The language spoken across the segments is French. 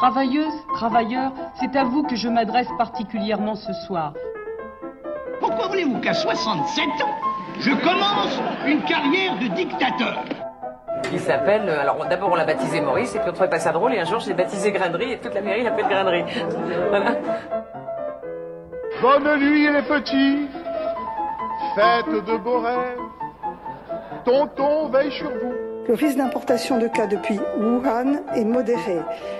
Travailleuses, travailleurs, c'est à vous que je m'adresse particulièrement ce soir. Pourquoi voulez-vous qu'à 67 ans, je commence une carrière de dictateur? Il s'appelle, euh, alors d'abord on l'a baptisé Maurice, et puis on trouvait pas ça drôle, et un jour je l'ai baptisé Grainerie, et toute la mairie l'appelle Grainerie. Voilà. Bonne nuit les petits, faites de beaux rêves, tonton veille sur vous. Le risque d'importation de cas depuis Wuhan est modéré.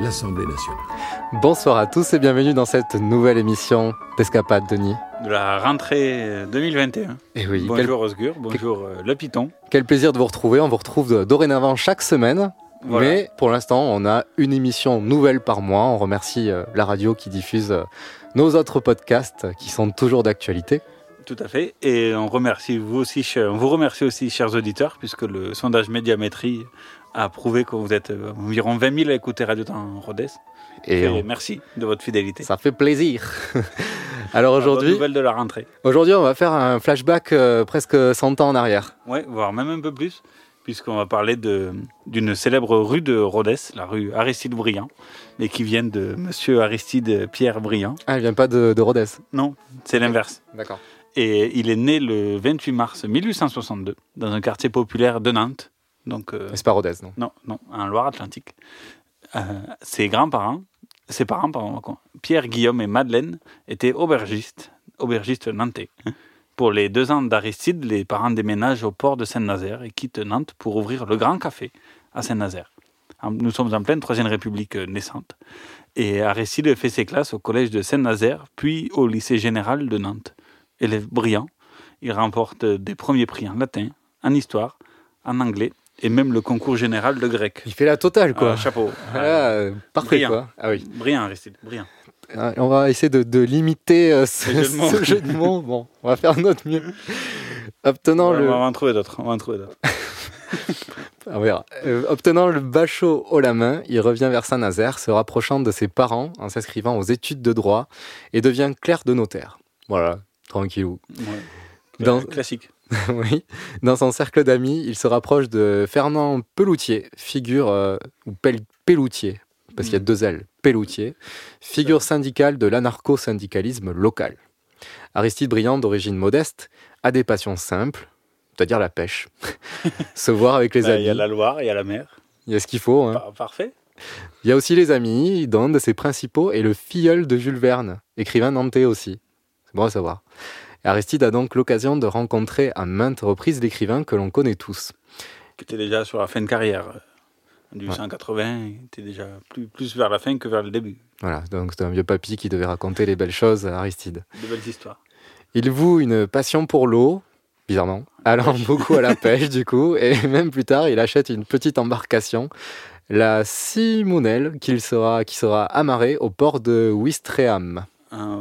l'Assemblée nationale. Bonsoir à tous et bienvenue dans cette nouvelle émission d'Escapade, Denis. de la rentrée 2021. Et oui, Bonjour Osgur, bonjour euh, Le Piton. quel, quel plaisir de vous retrouver. On vous retrouve dorénavant chaque semaine. Voilà. Mais pour l'instant, on a une émission nouvelle par mois. On remercie euh, la radio qui diffuse euh, nos autres podcasts qui sont toujours d'actualité. Tout à fait. Et on remercie vous aussi, on vous remercie aussi, chers auditeurs, puisque le sondage Médiamétrie a prouvé que vous êtes euh, environ 20 000 à écouter Radio Temps Rodez. Et Et on- merci de votre fidélité. ça fait plaisir. Alors aujourd'hui, nouvelle de la rentrée. aujourd'hui, on va faire un flashback euh, presque 100 ans en arrière. Ouais, voire même un peu plus, puisqu'on va parler d'une célèbre rue de Rodez, la rue Aristide Briand, mais qui vient de Monsieur Aristide Pierre Briand. Ah, elle vient pas de, de Rodez. Non, c'est l'inverse. D'accord. Et il est né le 28 mars 1862 dans un quartier populaire de Nantes. Donc, euh, C'est pas Rodez, non non, non, en Loire-Atlantique. Euh, ses grands-parents, ses parents, pardon, quoi, Pierre, Guillaume et Madeleine, étaient aubergistes, aubergistes nantais. Pour les deux ans d'Aristide, les parents déménagent au port de Saint-Nazaire et quittent Nantes pour ouvrir le Grand Café à Saint-Nazaire. Nous sommes en pleine Troisième République euh, naissante. Et Aristide fait ses classes au collège de Saint-Nazaire, puis au lycée général de Nantes. Élève brillant, il remporte des premiers prix en latin, en histoire, en anglais et même le concours général de grec. Il fait la totale, quoi. Ah, chapeau. Ah, euh, parfait, brillant. quoi. Ah oui. Brillant, Aristide, brillant. Ah, On va essayer de, de limiter euh, ce, jeu de mots. ce jeu de mots. Bon, on va faire notre mieux. Obtenant Ouais, le, On va en trouver d'autres. On va en trouver d'autres. on verra. Euh, obtenant le bachot haut la main, il revient vers Saint-Nazaire, se rapprochant de ses parents en s'inscrivant aux études de droit et devient clerc de notaire. Voilà, tranquillou. Ouais. Dans- Classique. oui. Dans son cercle d'amis, il se rapproche de Fernand Peloutier, figure euh, ou Pel- Pelloutier, parce qu'il y a Mm. deux L, Pelloutier, figure syndicale de l'anarcho-syndicalisme local. Aristide Briand, d'origine modeste, a des passions simples, c'est-à-dire la pêche, se voir avec les Bah, amis. Il y a la Loire, il y a la mer. Il y a ce qu'il faut. hein. Par- Parfait. Il y a aussi les amis, dont un de ses principaux est le filleul de Jules Verne, écrivain nantais aussi. C'est bon à savoir. Aristide a donc l'occasion de rencontrer à maintes reprises l'écrivain que l'on connaît tous. Qui était déjà sur la fin de carrière. En 1880, il était déjà plus, plus vers la fin que vers le début. Voilà, donc c'est un vieux papy qui devait raconter les belles choses à Aristide. De belles histoires. Il voue une passion pour l'eau, bizarrement, allant beaucoup à la pêche du coup, et même plus tard, il achète une petite embarcation, la Simonelle, qu'il sera, qui sera amarrée au port de Ouistreham.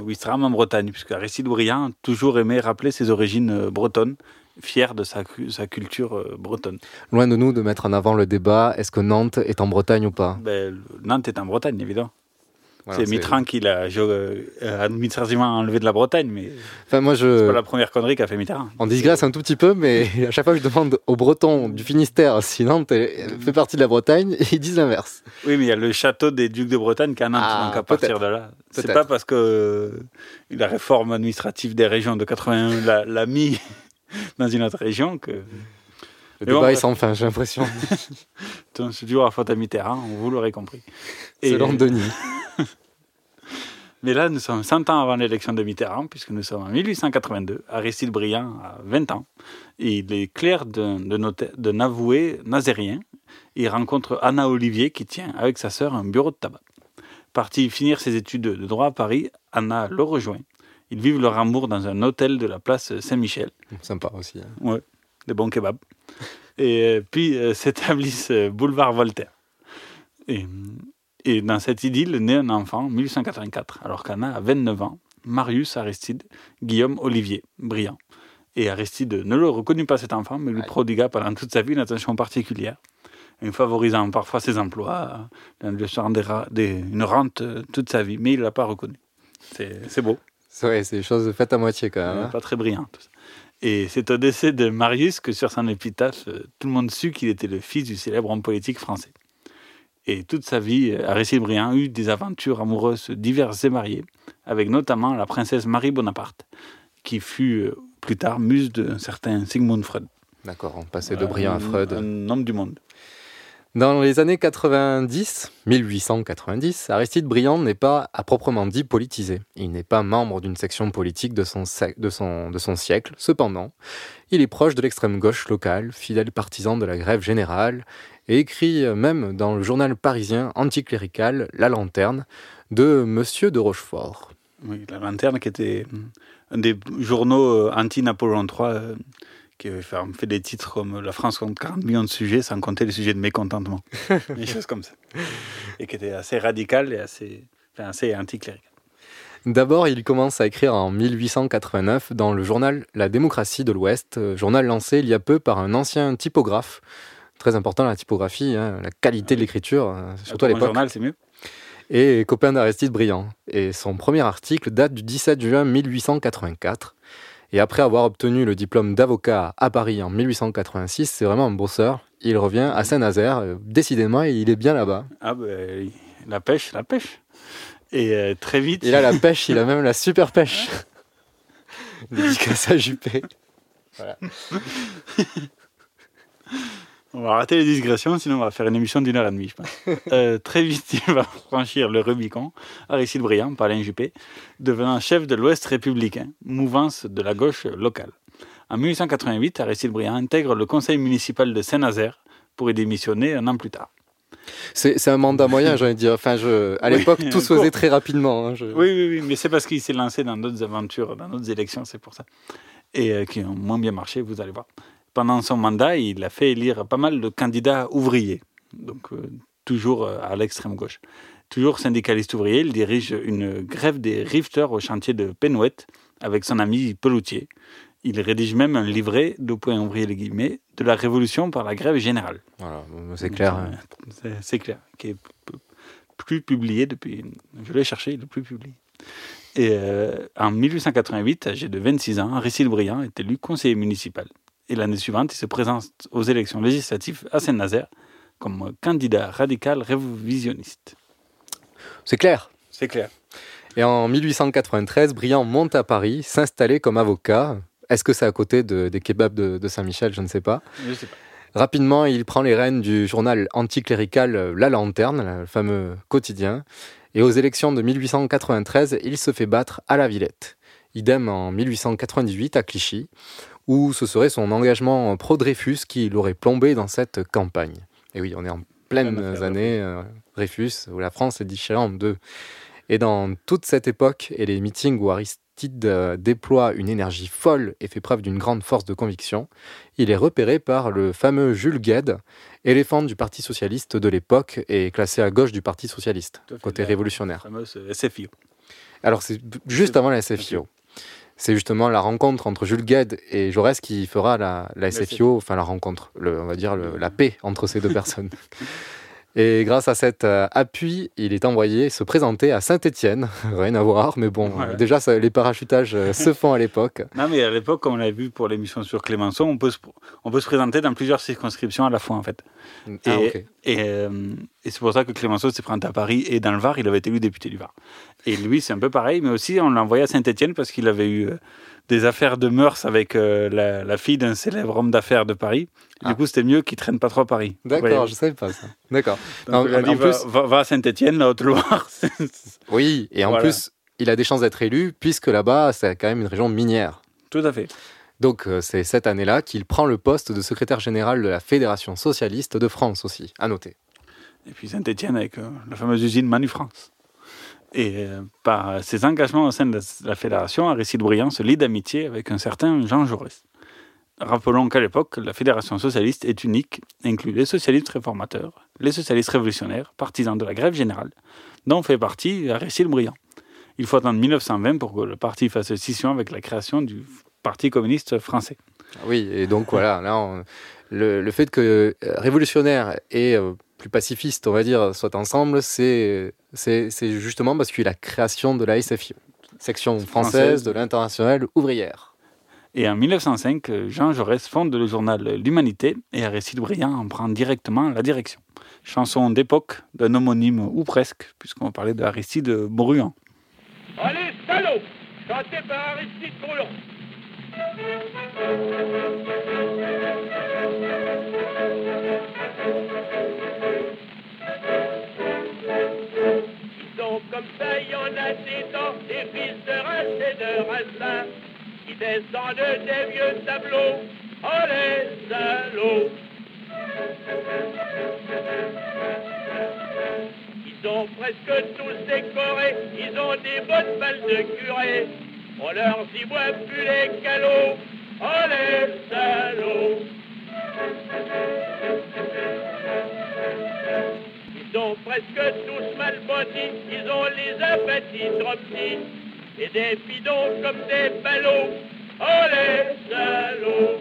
Un Ouistreham en Bretagne, puisque Aristide Briand a toujours aimé rappeler ses origines euh, bretonnes, fier de sa, sa culture euh, bretonne. Loin de nous de mettre en avant le débat, est-ce que Nantes est en Bretagne ou pas? Ben, Nantes est en Bretagne, évidemment. Voilà, c'est Mitterrand qui l'a euh, administrativement enlevé de la Bretagne, mais Enfin, moi, c'est je... pas la première connerie qu'a fait Mitterrand. On disgresse un tout petit peu, mais à chaque fois que je demande aux Bretons du Finistère si Nantes fait partie de la Bretagne, ils disent l'inverse. Oui, mais il y a le château des ducs de Bretagne qui est à Nantes, Ah, donc à partir de là, c'est pas parce que euh, la réforme administrative des régions de 81 l'a- l'a mis dans une autre région que Le débat bon, est sans fin, j'ai l'impression. C'est toujours la faute à Mitterrand, vous l'aurez compris. Et- Selon Denis. Mais là, nous sommes 100 ans avant l'élection de Mitterrand, puisque nous sommes en 1882. Aristide Briand a 20 ans. Et il est clerc d'un avoué nazérien. Il rencontre Anna Olivier, qui tient avec sa sœur un bureau de tabac. Parti finir ses études de droit à Paris, Anna le rejoint. Ils vivent leur amour dans un hôtel de la place Saint-Michel. Sympa aussi. hein. Ouais, des bons kebabs. Et euh, puis euh, s'établissent euh, boulevard Voltaire. Et, et dans cette idylle naît un enfant en 1884, alors qu'Anna a 29 ans. Marius Aristide Guillaume Olivier Briand. Et Aristide ne le reconnut pas cet enfant, mais lui prodigua pendant toute sa vie une attention particulière, en favorisant parfois ses emplois, en lui assurant une rente toute sa vie, mais il ne l'a pas reconnu. C'est beau. C'est vrai, c'est des choses faites à moitié quand même. Hein. pas très brillant. tout ça. Et c'est au décès de Marius que sur son épitaphe, euh, tout le monde sut qu'il était le fils du célèbre homme politique français. Et toute sa vie, euh, Aristide Briand eut des aventures amoureuses diverses et variées, avec notamment la princesse Marie Bonaparte, qui fut euh, plus tard muse d'un certain Sigmund Freud. D'accord, on passait de Briand à Un- Freud. Un homme du monde. Dans les années 90, 1890, Aristide Briand n'est pas à proprement dit politisé. Il n'est pas membre d'une section politique de son, siècle. Cependant, il est proche de l'extrême gauche locale, fidèle partisan de la grève générale, et écrit même dans le journal parisien anticlérical La Lanterne de Monsieur de Rochefort. La lanterne qui était un des journaux euh, anti-Napoléon III qui fait, des titres comme La France compte 40 millions de sujets sans compter les sujets de mécontentement. des choses comme ça. Et qui était assez radical et assez, enfin, assez anticlérical. D'abord, il commence à écrire en 1889 dans le journal La démocratie de l'Ouest, euh, journal lancé il y a peu par un ancien typographe. Très important la typographie, hein, la qualité de l'écriture, euh, surtout à l'époque. journal, c'est mieux. Et copain d'Aristide Briand. Et son premier article date du 17 juin 1884. Et après avoir obtenu le diplôme d'avocat à Paris en 1886, c'est vraiment un bosseur. Il revient à Saint-Nazaire, décidément, il est bien là-bas. Ah ben, la pêche, la pêche. Et euh, très vite. Il a la pêche, il a même la super pêche. Dédicace à Juppé. On va arrêter les digressions, sinon on va faire une émission d'une heure et demie, je pense. Euh, très vite, il va franchir le Rubicon, Aristide Briand, par Alain Juppé, devenant chef de l'Ouest républicain, mouvance de la gauche locale. En 1888, Aristide Briand intègre le conseil municipal de Saint-Nazaire pour y démissionner un an plus tard. C'est un mandat moyen, j'ai envie de dire. Enfin, je, à Oui, l'époque, tout se faisait très rapidement. hein, je- Oui, oui, oui, mais c'est parce qu'il s'est lancé dans d'autres aventures, dans d'autres élections, c'est pour ça. Et euh, qui ont moins bien marché, vous allez voir. Pendant son mandat, il a fait élire pas mal de candidats ouvriers, donc euh, toujours euh, à l'extrême gauche. Toujours syndicaliste ouvrier, il dirige une grève des riveteurs au chantier de Penouette avec son ami Peloutier. Il rédige même un livret, de point ouvrier les guillemets, de la révolution par la grève générale. Voilà, c'est clair. hein. C'est- C'est clair, qui est plus publié depuis. Je l'ai cherché, il est plus publié. Et euh, en 1888, âgé de 26 ans, Aristide Briand est élu conseiller municipal. Et l'année suivante, il se présente aux élections législatives à Saint-Nazaire comme candidat radical révisionniste. C'est clair. C'est clair. Et en 1893, Briand monte à Paris, s'installer comme avocat. Est-ce que c'est à côté de- des kebabs de, de Saint-Michel? Je ne sais pas. Je sais pas. Rapidement, il prend les rênes du journal anticlérical La Lanterne, le fameux quotidien. Et aux élections de 1893, il se fait battre à la Villette. Idem en 1898 à Clichy, où ce serait son engagement pro-Dreyfus qui l'aurait plombé dans cette campagne. Et oui, on est en pleines affaire années euh, Dreyfus, où la France est déchirée en deux. Et dans toute cette époque et les meetings où Aristide euh, déploie une énergie folle et fait preuve d'une grande force de conviction, il est repéré par le fameux Jules Gued, éléphant du Parti socialiste de l'époque et classé à gauche du Parti socialiste, côté La révolutionnaire. fameuse SFIO. Alors c'est juste avant la SFIO. C'est justement la rencontre entre Jules Gued et Jaurès qui fera la, la SFIO, enfin la rencontre, le- on va dire le- la paix entre ces deux personnes. Et grâce à cet euh, appui, il est envoyé se présenter à Saint-Étienne. Rien à voir, mais bon, Voilà. euh, déjà ça- les parachutages euh, se font à l'époque. Non, mais à l'époque, comme on l'a vu pour l'émission sur Clémenceau, on peut, se, on peut se présenter dans plusieurs circonscriptions à la fois, en fait. Ah, Et, ok. et, euh, et c'est pour ça que Clémenceau s'est présenté à Paris et dans le Var, il avait été élu député du Var. Et lui, c'est un peu pareil, mais aussi on l'a envoyé à Saint-Etienne parce qu'il avait eu des affaires de mœurs avec euh, la, la fille d'un célèbre homme d'affaires de Paris. Ah. Du coup, c'était mieux qu'il traîne pas trop à Paris. D'accord, je savais pas ça. D'accord. En- plus- va- va à Saint-Etienne, la Haute-Loire. Oui, et en Voilà. plus, il a des chances d'être élu puisque là-bas, c'est quand même une région minière. Tout à fait. Donc euh, c'est cette année-là qu'il prend le poste de secrétaire général de la Fédération socialiste de France aussi, à noter. Et puis Saint-Etienne avec euh, la fameuse usine Manu France. Et euh, par ses engagements au sein de la, fédération, Aristide Briand se lie d'amitié avec un certain Jean Jaurès. Rappelons qu'à l'époque, la fédération socialiste est unique, inclut les socialistes réformateurs, les socialistes révolutionnaires, partisans de la grève générale, dont fait partie Aristide Briand. Il faut attendre 1920 pour que le parti fasse scission avec la création du Parti communiste français. Oui, et donc voilà, là, le fait que euh, révolutionnaire et euh, plus pacifiste, on va dire, soient ensemble, c'est c'est c'est justement parce qu'il y a eu la création de la SFI, section française de l'internationale ouvrière. Et en 1905, euh, Jean Jaurès fonde le journal L'Humanité et Aristide Briand en prend directement la direction. Chanson d'époque d'un homonyme ou presque, puisqu'on parlait d'Aristide Bruand. Allez, salaud Chanté par Aristide Bruand. Comme ça, il y en a des des fils de race et de racin, qui descendent des vieux tableaux. Oh les salauds Ils sont presque tous décorés, ils ont des bonnes balles de curé. On leur y voit plus les calots. Oh les salauds sont presque tous mal bâtis, ils ont les appétits trop petits. Et des bidons comme des ballots. Oh les salauds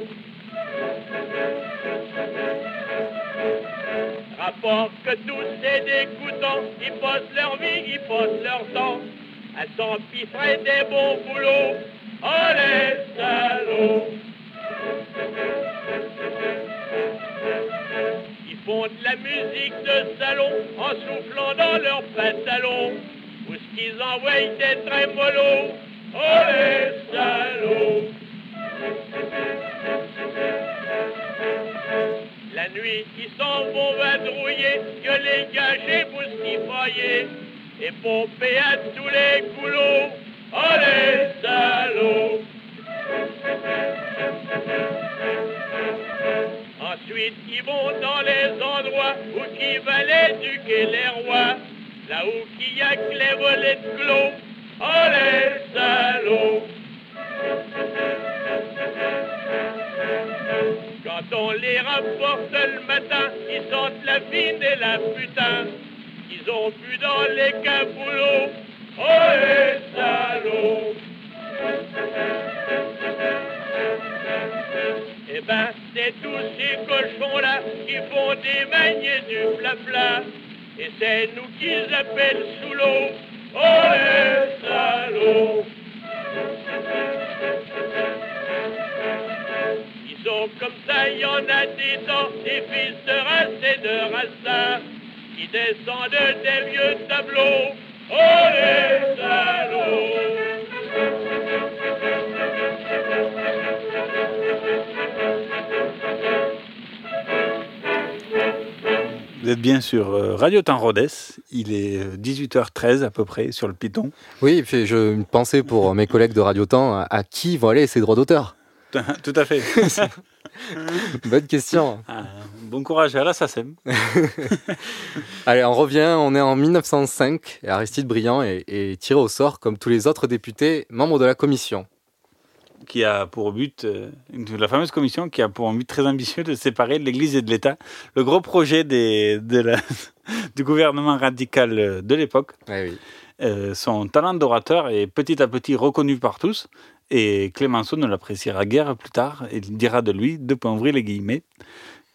Rapport que tous c'est dégoûtant, ils passent leur vie, ils passent leur temps à s'empiffrer des bons boulots. Oh les salauds font de la musique de salon en soufflant dans leurs pantalons. Ou ce qu'ils envoient des trémolos. Oh les salauds La nuit, ils s'en vont vadrouiller, que les gagés boustifailler et pomper à tous les coulots. Oh les salauds Ensuite, ils vont dans les endroits où qui valaient duquer les rois, là où qu'il y a que les volets de clos. Oh les salauds Quand on les rapporte le matin, ils sentent la fine et la putain. Ils ont bu dans les caboulots. Oh les salauds Eh ben, c'est tous ces cochons-là qui font des manies du blabla. Et c'est nous qu'ils appellent sous l'eau. Oh les salauds Ils sont comme ça, il y en a des temps, des fils de race et de rasta, qui descendent des vieux tableaux. Oh les Vous êtes bien sur euh, Radio Temps Rhodes. Il est euh, 18h13 à peu près sur le Python. Oui, et puis je pensais pour mes collègues de Radio Temps, à, à qui vont aller ces droits d'auteur Tout à fait. Bonne question. Ah, bon courage à la SACEM. Allez, on revient, on est en 1905 et Aristide Briand est, est tiré au sort comme tous les autres députés membres de la commission. Qui a pour but, euh, la fameuse commission qui a pour but très ambitieux de séparer l'Église et de l'État. Le gros projet des, de la, du gouvernement radical euh, de l'époque. Ouais, oui. Euh, son talent d'orateur est petit à petit reconnu par tous. Et Clémenceau ne l'appréciera guère plus tard. Et il dira de lui, points ouvrir les guillemets,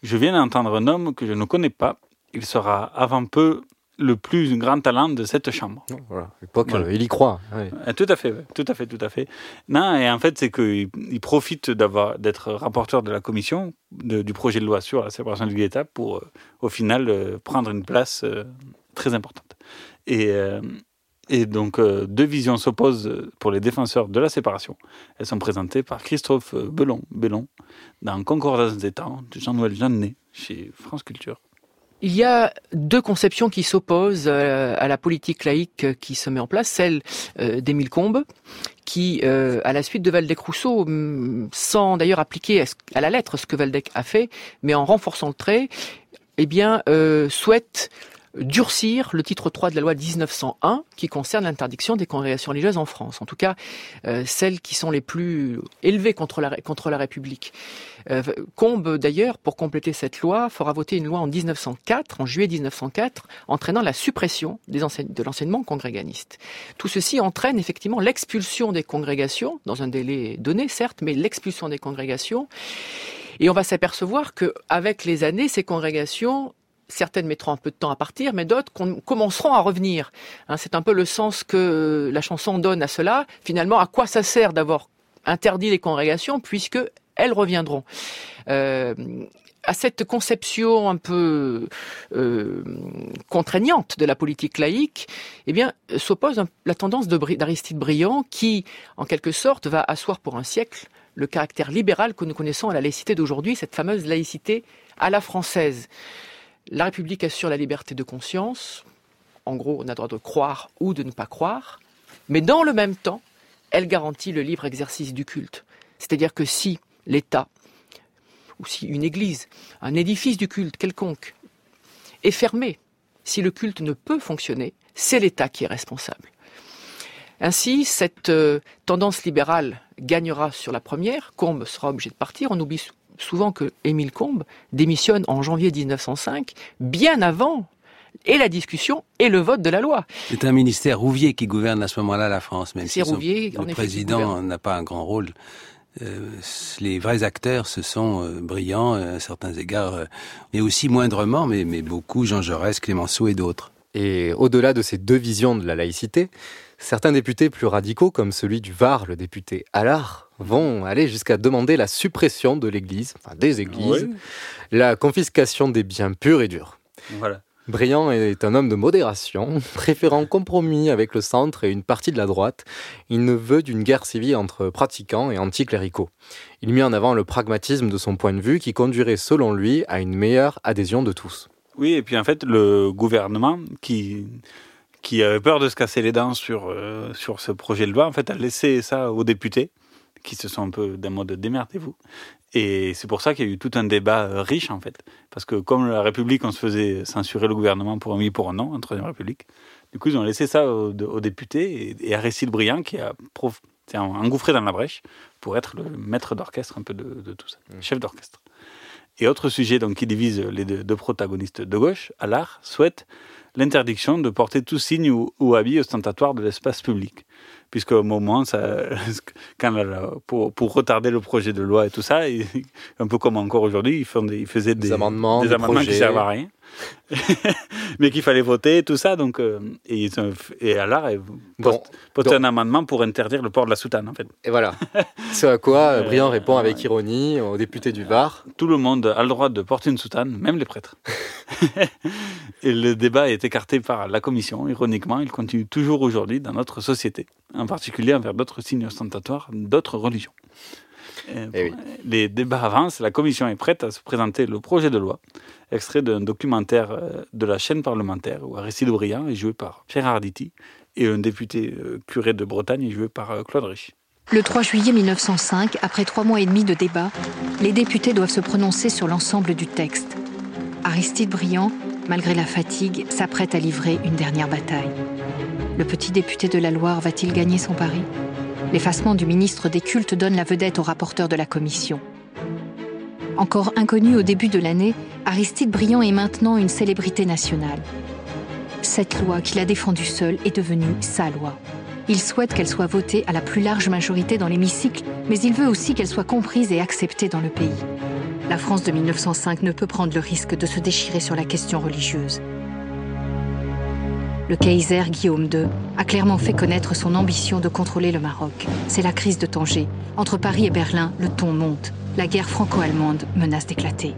Je viens d'entendre un homme que je ne connais pas. Il sera avant peu le plus grand talent de cette chambre. Voilà, Voilà. euh, il y croit. Euh, Tout à fait, tout à fait, tout à fait. Non, et en fait, c'est qu'il il profite d'avoir d'être rapporteur de la commission de- du projet de loi sur la séparation du l'État pour, euh, au final, prendre une place très importante. Et, et donc, deux visions s'opposent pour les défenseurs de la séparation. Elles sont présentées par Christophe Belon, Bellon dans Concordance des temps de Jean-Noël Jeannet chez France Culture. Il y a deux conceptions qui s'opposent euh, à la politique laïque qui se met en place, celle euh, d'Émile Combes, qui, euh, à la suite de Valdec-Rousseau, sans d'ailleurs appliquer à la lettre ce que Valdec a fait, mais en renforçant le trait, eh bien, souhaite durcir le titre 3 de la loi 1901 qui concerne l'interdiction des congrégations religieuses en France, en tout cas euh, celles qui sont les plus élevées contre la, contre la République. Euh, Combe d'ailleurs, pour compléter cette loi, fera voter une loi en 1904, en juillet 1904, entraînant la suppression des de l'enseignement congréganiste. Tout ceci entraîne effectivement l'expulsion des congrégations, dans un délai donné certes, mais l'expulsion des congrégations. Et on va s'apercevoir que, avec les années, ces congrégations certaines mettront un peu de temps à partir, mais d'autres commenceront à revenir. Hein, c'est un peu le sens que la chanson donne à cela. Finalement, à quoi ça sert d'avoir interdit les congrégations puisque elles reviendront? Euh, à cette conception un peu euh, contraignante de la politique laïque, eh bien, s'oppose la tendance d'Aristide Briand qui, en quelque sorte, va asseoir pour un siècle le caractère libéral que nous connaissons à la laïcité d'aujourd'hui, cette fameuse laïcité à la française. La République assure la liberté de conscience. En gros, on a le droit de croire ou de ne pas croire. Mais dans le même temps, elle garantit le libre exercice du culte. C'est-à-dire que si l'État, ou si une église, un édifice du culte quelconque, est fermé, si le culte ne peut fonctionner, c'est l'État qui est responsable. Ainsi, cette euh, tendance libérale gagnera sur la première, Combe sera obligé de partir, on oublie souvent que Émile Combes démissionne en janvier 1905, bien avant et la discussion et le vote de la loi. C'est un ministère Rouvier qui gouverne à ce moment-là la France, même si Rouvier, le président n'a pas un grand rôle. Euh, les vrais acteurs, ce sont euh, brillants euh, à certains égards, mais aussi moindrement, mais, mais beaucoup Jean Jaurès, Clémenceau et d'autres. Et au-delà de ces deux visions de la laïcité, certains députés plus radicaux, comme celui du Var, le député Allard, vont aller jusqu'à demander la suppression de l'Église, enfin des églises, la confiscation des biens purs et durs. Voilà. Briand est un homme de modération, préférant compromis avec le centre et une partie de la droite. Il ne veut d'une guerre civile entre pratiquants et anticléricaux. Il met en avant le pragmatisme de son point de vue qui conduirait selon lui à une meilleure adhésion de tous. Oui, et puis en fait, le gouvernement qui, qui avait peur de se casser les dents sur, euh, sur ce projet de loi, en fait, a laissé ça aux députés qui se sont un peu d'un mode démerdez-vous. Et c'est pour ça qu'il y a eu tout un débat euh, riche, en fait. Parce que comme la République, on se faisait censurer le gouvernement pour un oui, pour un non, en Troisième République, du coup, ils ont laissé ça aux, députés et, à Aristide Briand, qui a engouffré dans la brèche pour être le maître d'orchestre un peu de, tout ça, mmh. chef d'orchestre. Et autre sujet donc, qui divise les deux, protagonistes de gauche, Allard souhaite l'interdiction de porter tout signe ou, ou habit ostentatoire de l'espace public puisque au moment, ça, quand pour, pour, retarder le projet de loi et tout ça, un peu comme encore aujourd'hui, ils, ils faisaient des, amendements, des amendements qui servent à rien. mais qu'il fallait voter tout ça. Donc, euh, et, et alors, bon, poste, un amendement pour interdire le port de la soutane, en fait. Et voilà. Ce à quoi euh, Briand répond avec ironie aux députés du Var. Tout le monde a le droit de porter une soutane, même les prêtres. et le débat est écarté par la commission. Ironiquement, il continue toujours aujourd'hui dans notre société, en particulier envers d'autres signes ostentatoires d'autres religions. Eh les débats avancent, la commission est prête à se présenter le projet de loi, extrait d'un documentaire euh, de la chaîne parlementaire où Aristide Briand est joué par Pierre Arditi et un député euh, curé de Bretagne est joué par euh, Claude Rich. Le 3 juillet 1905, après trois mois et demi de débat, les députés doivent se prononcer sur l'ensemble du texte. Aristide Briand, malgré la fatigue, s'apprête à livrer une dernière bataille. Le petit député de la Loire va-t-il gagner son pari? L'effacement du ministre des Cultes donne la vedette au rapporteur de la commission. Encore inconnu au début de l'année, Aristide Briand est maintenant une célébrité nationale. Cette loi qu'il a défendue seul est devenue sa loi. Il souhaite qu'elle soit votée à la plus large majorité dans l'hémicycle, mais il veut aussi qu'elle soit comprise et acceptée dans le pays. La France de 1905 ne peut prendre le risque de se déchirer sur la question religieuse le Kaiser Guillaume II a clairement fait connaître son ambition de contrôler le Maroc. C'est la crise de Tanger. Entre Paris et Berlin, le ton monte. La guerre franco-allemande menace d'éclater.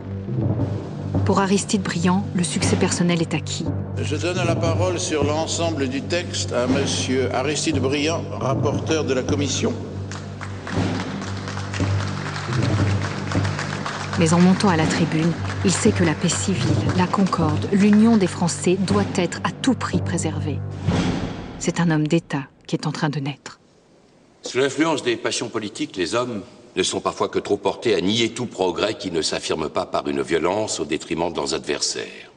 Pour Aristide Briand, le succès personnel est acquis. Je donne la parole sur l'ensemble du texte à Monsieur Aristide Briand, rapporteur de la commission. Mais en montant à la tribune, il sait que la paix civile, la concorde, l'union des Français doit être à tout prix préservée. C'est un homme d'État qui est en train de naître. Sous l'influence des passions politiques, les hommes ne sont parfois que trop portés à nier tout progrès qui ne s'affirme pas par une violence au détriment de leurs adversaires.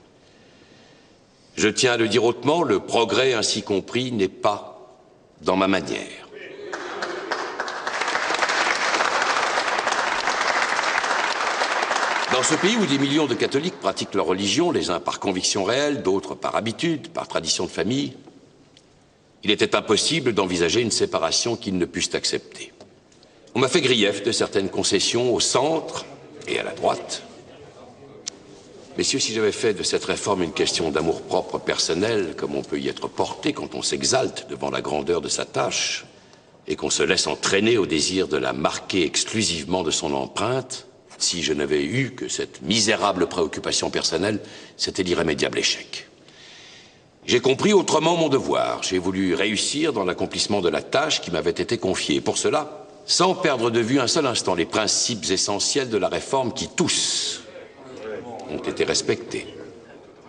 Je tiens à le dire hautement, le progrès ainsi compris n'est pas dans ma manière. Dans ce pays où des millions de catholiques pratiquent leur religion, les uns par conviction réelle, d'autres par habitude, par tradition de famille, il était impossible d'envisager une séparation qu'ils ne puissent accepter. On m'a fait grief de certaines concessions au centre et à la droite. Messieurs, si j'avais fait de cette réforme une question d'amour-propre personnel, comme on peut y être porté quand on s'exalte devant la grandeur de sa tâche, et qu'on se laisse entraîner au désir de la marquer exclusivement de son empreinte, si je n'avais eu que cette misérable préoccupation personnelle, c'était l'irrémédiable échec. J'ai compris autrement mon devoir. J'ai voulu réussir dans l'accomplissement de la tâche qui m'avait été confiée. Pour cela, sans perdre de vue un seul instant les principes essentiels de la réforme qui, tous, ont été respectés.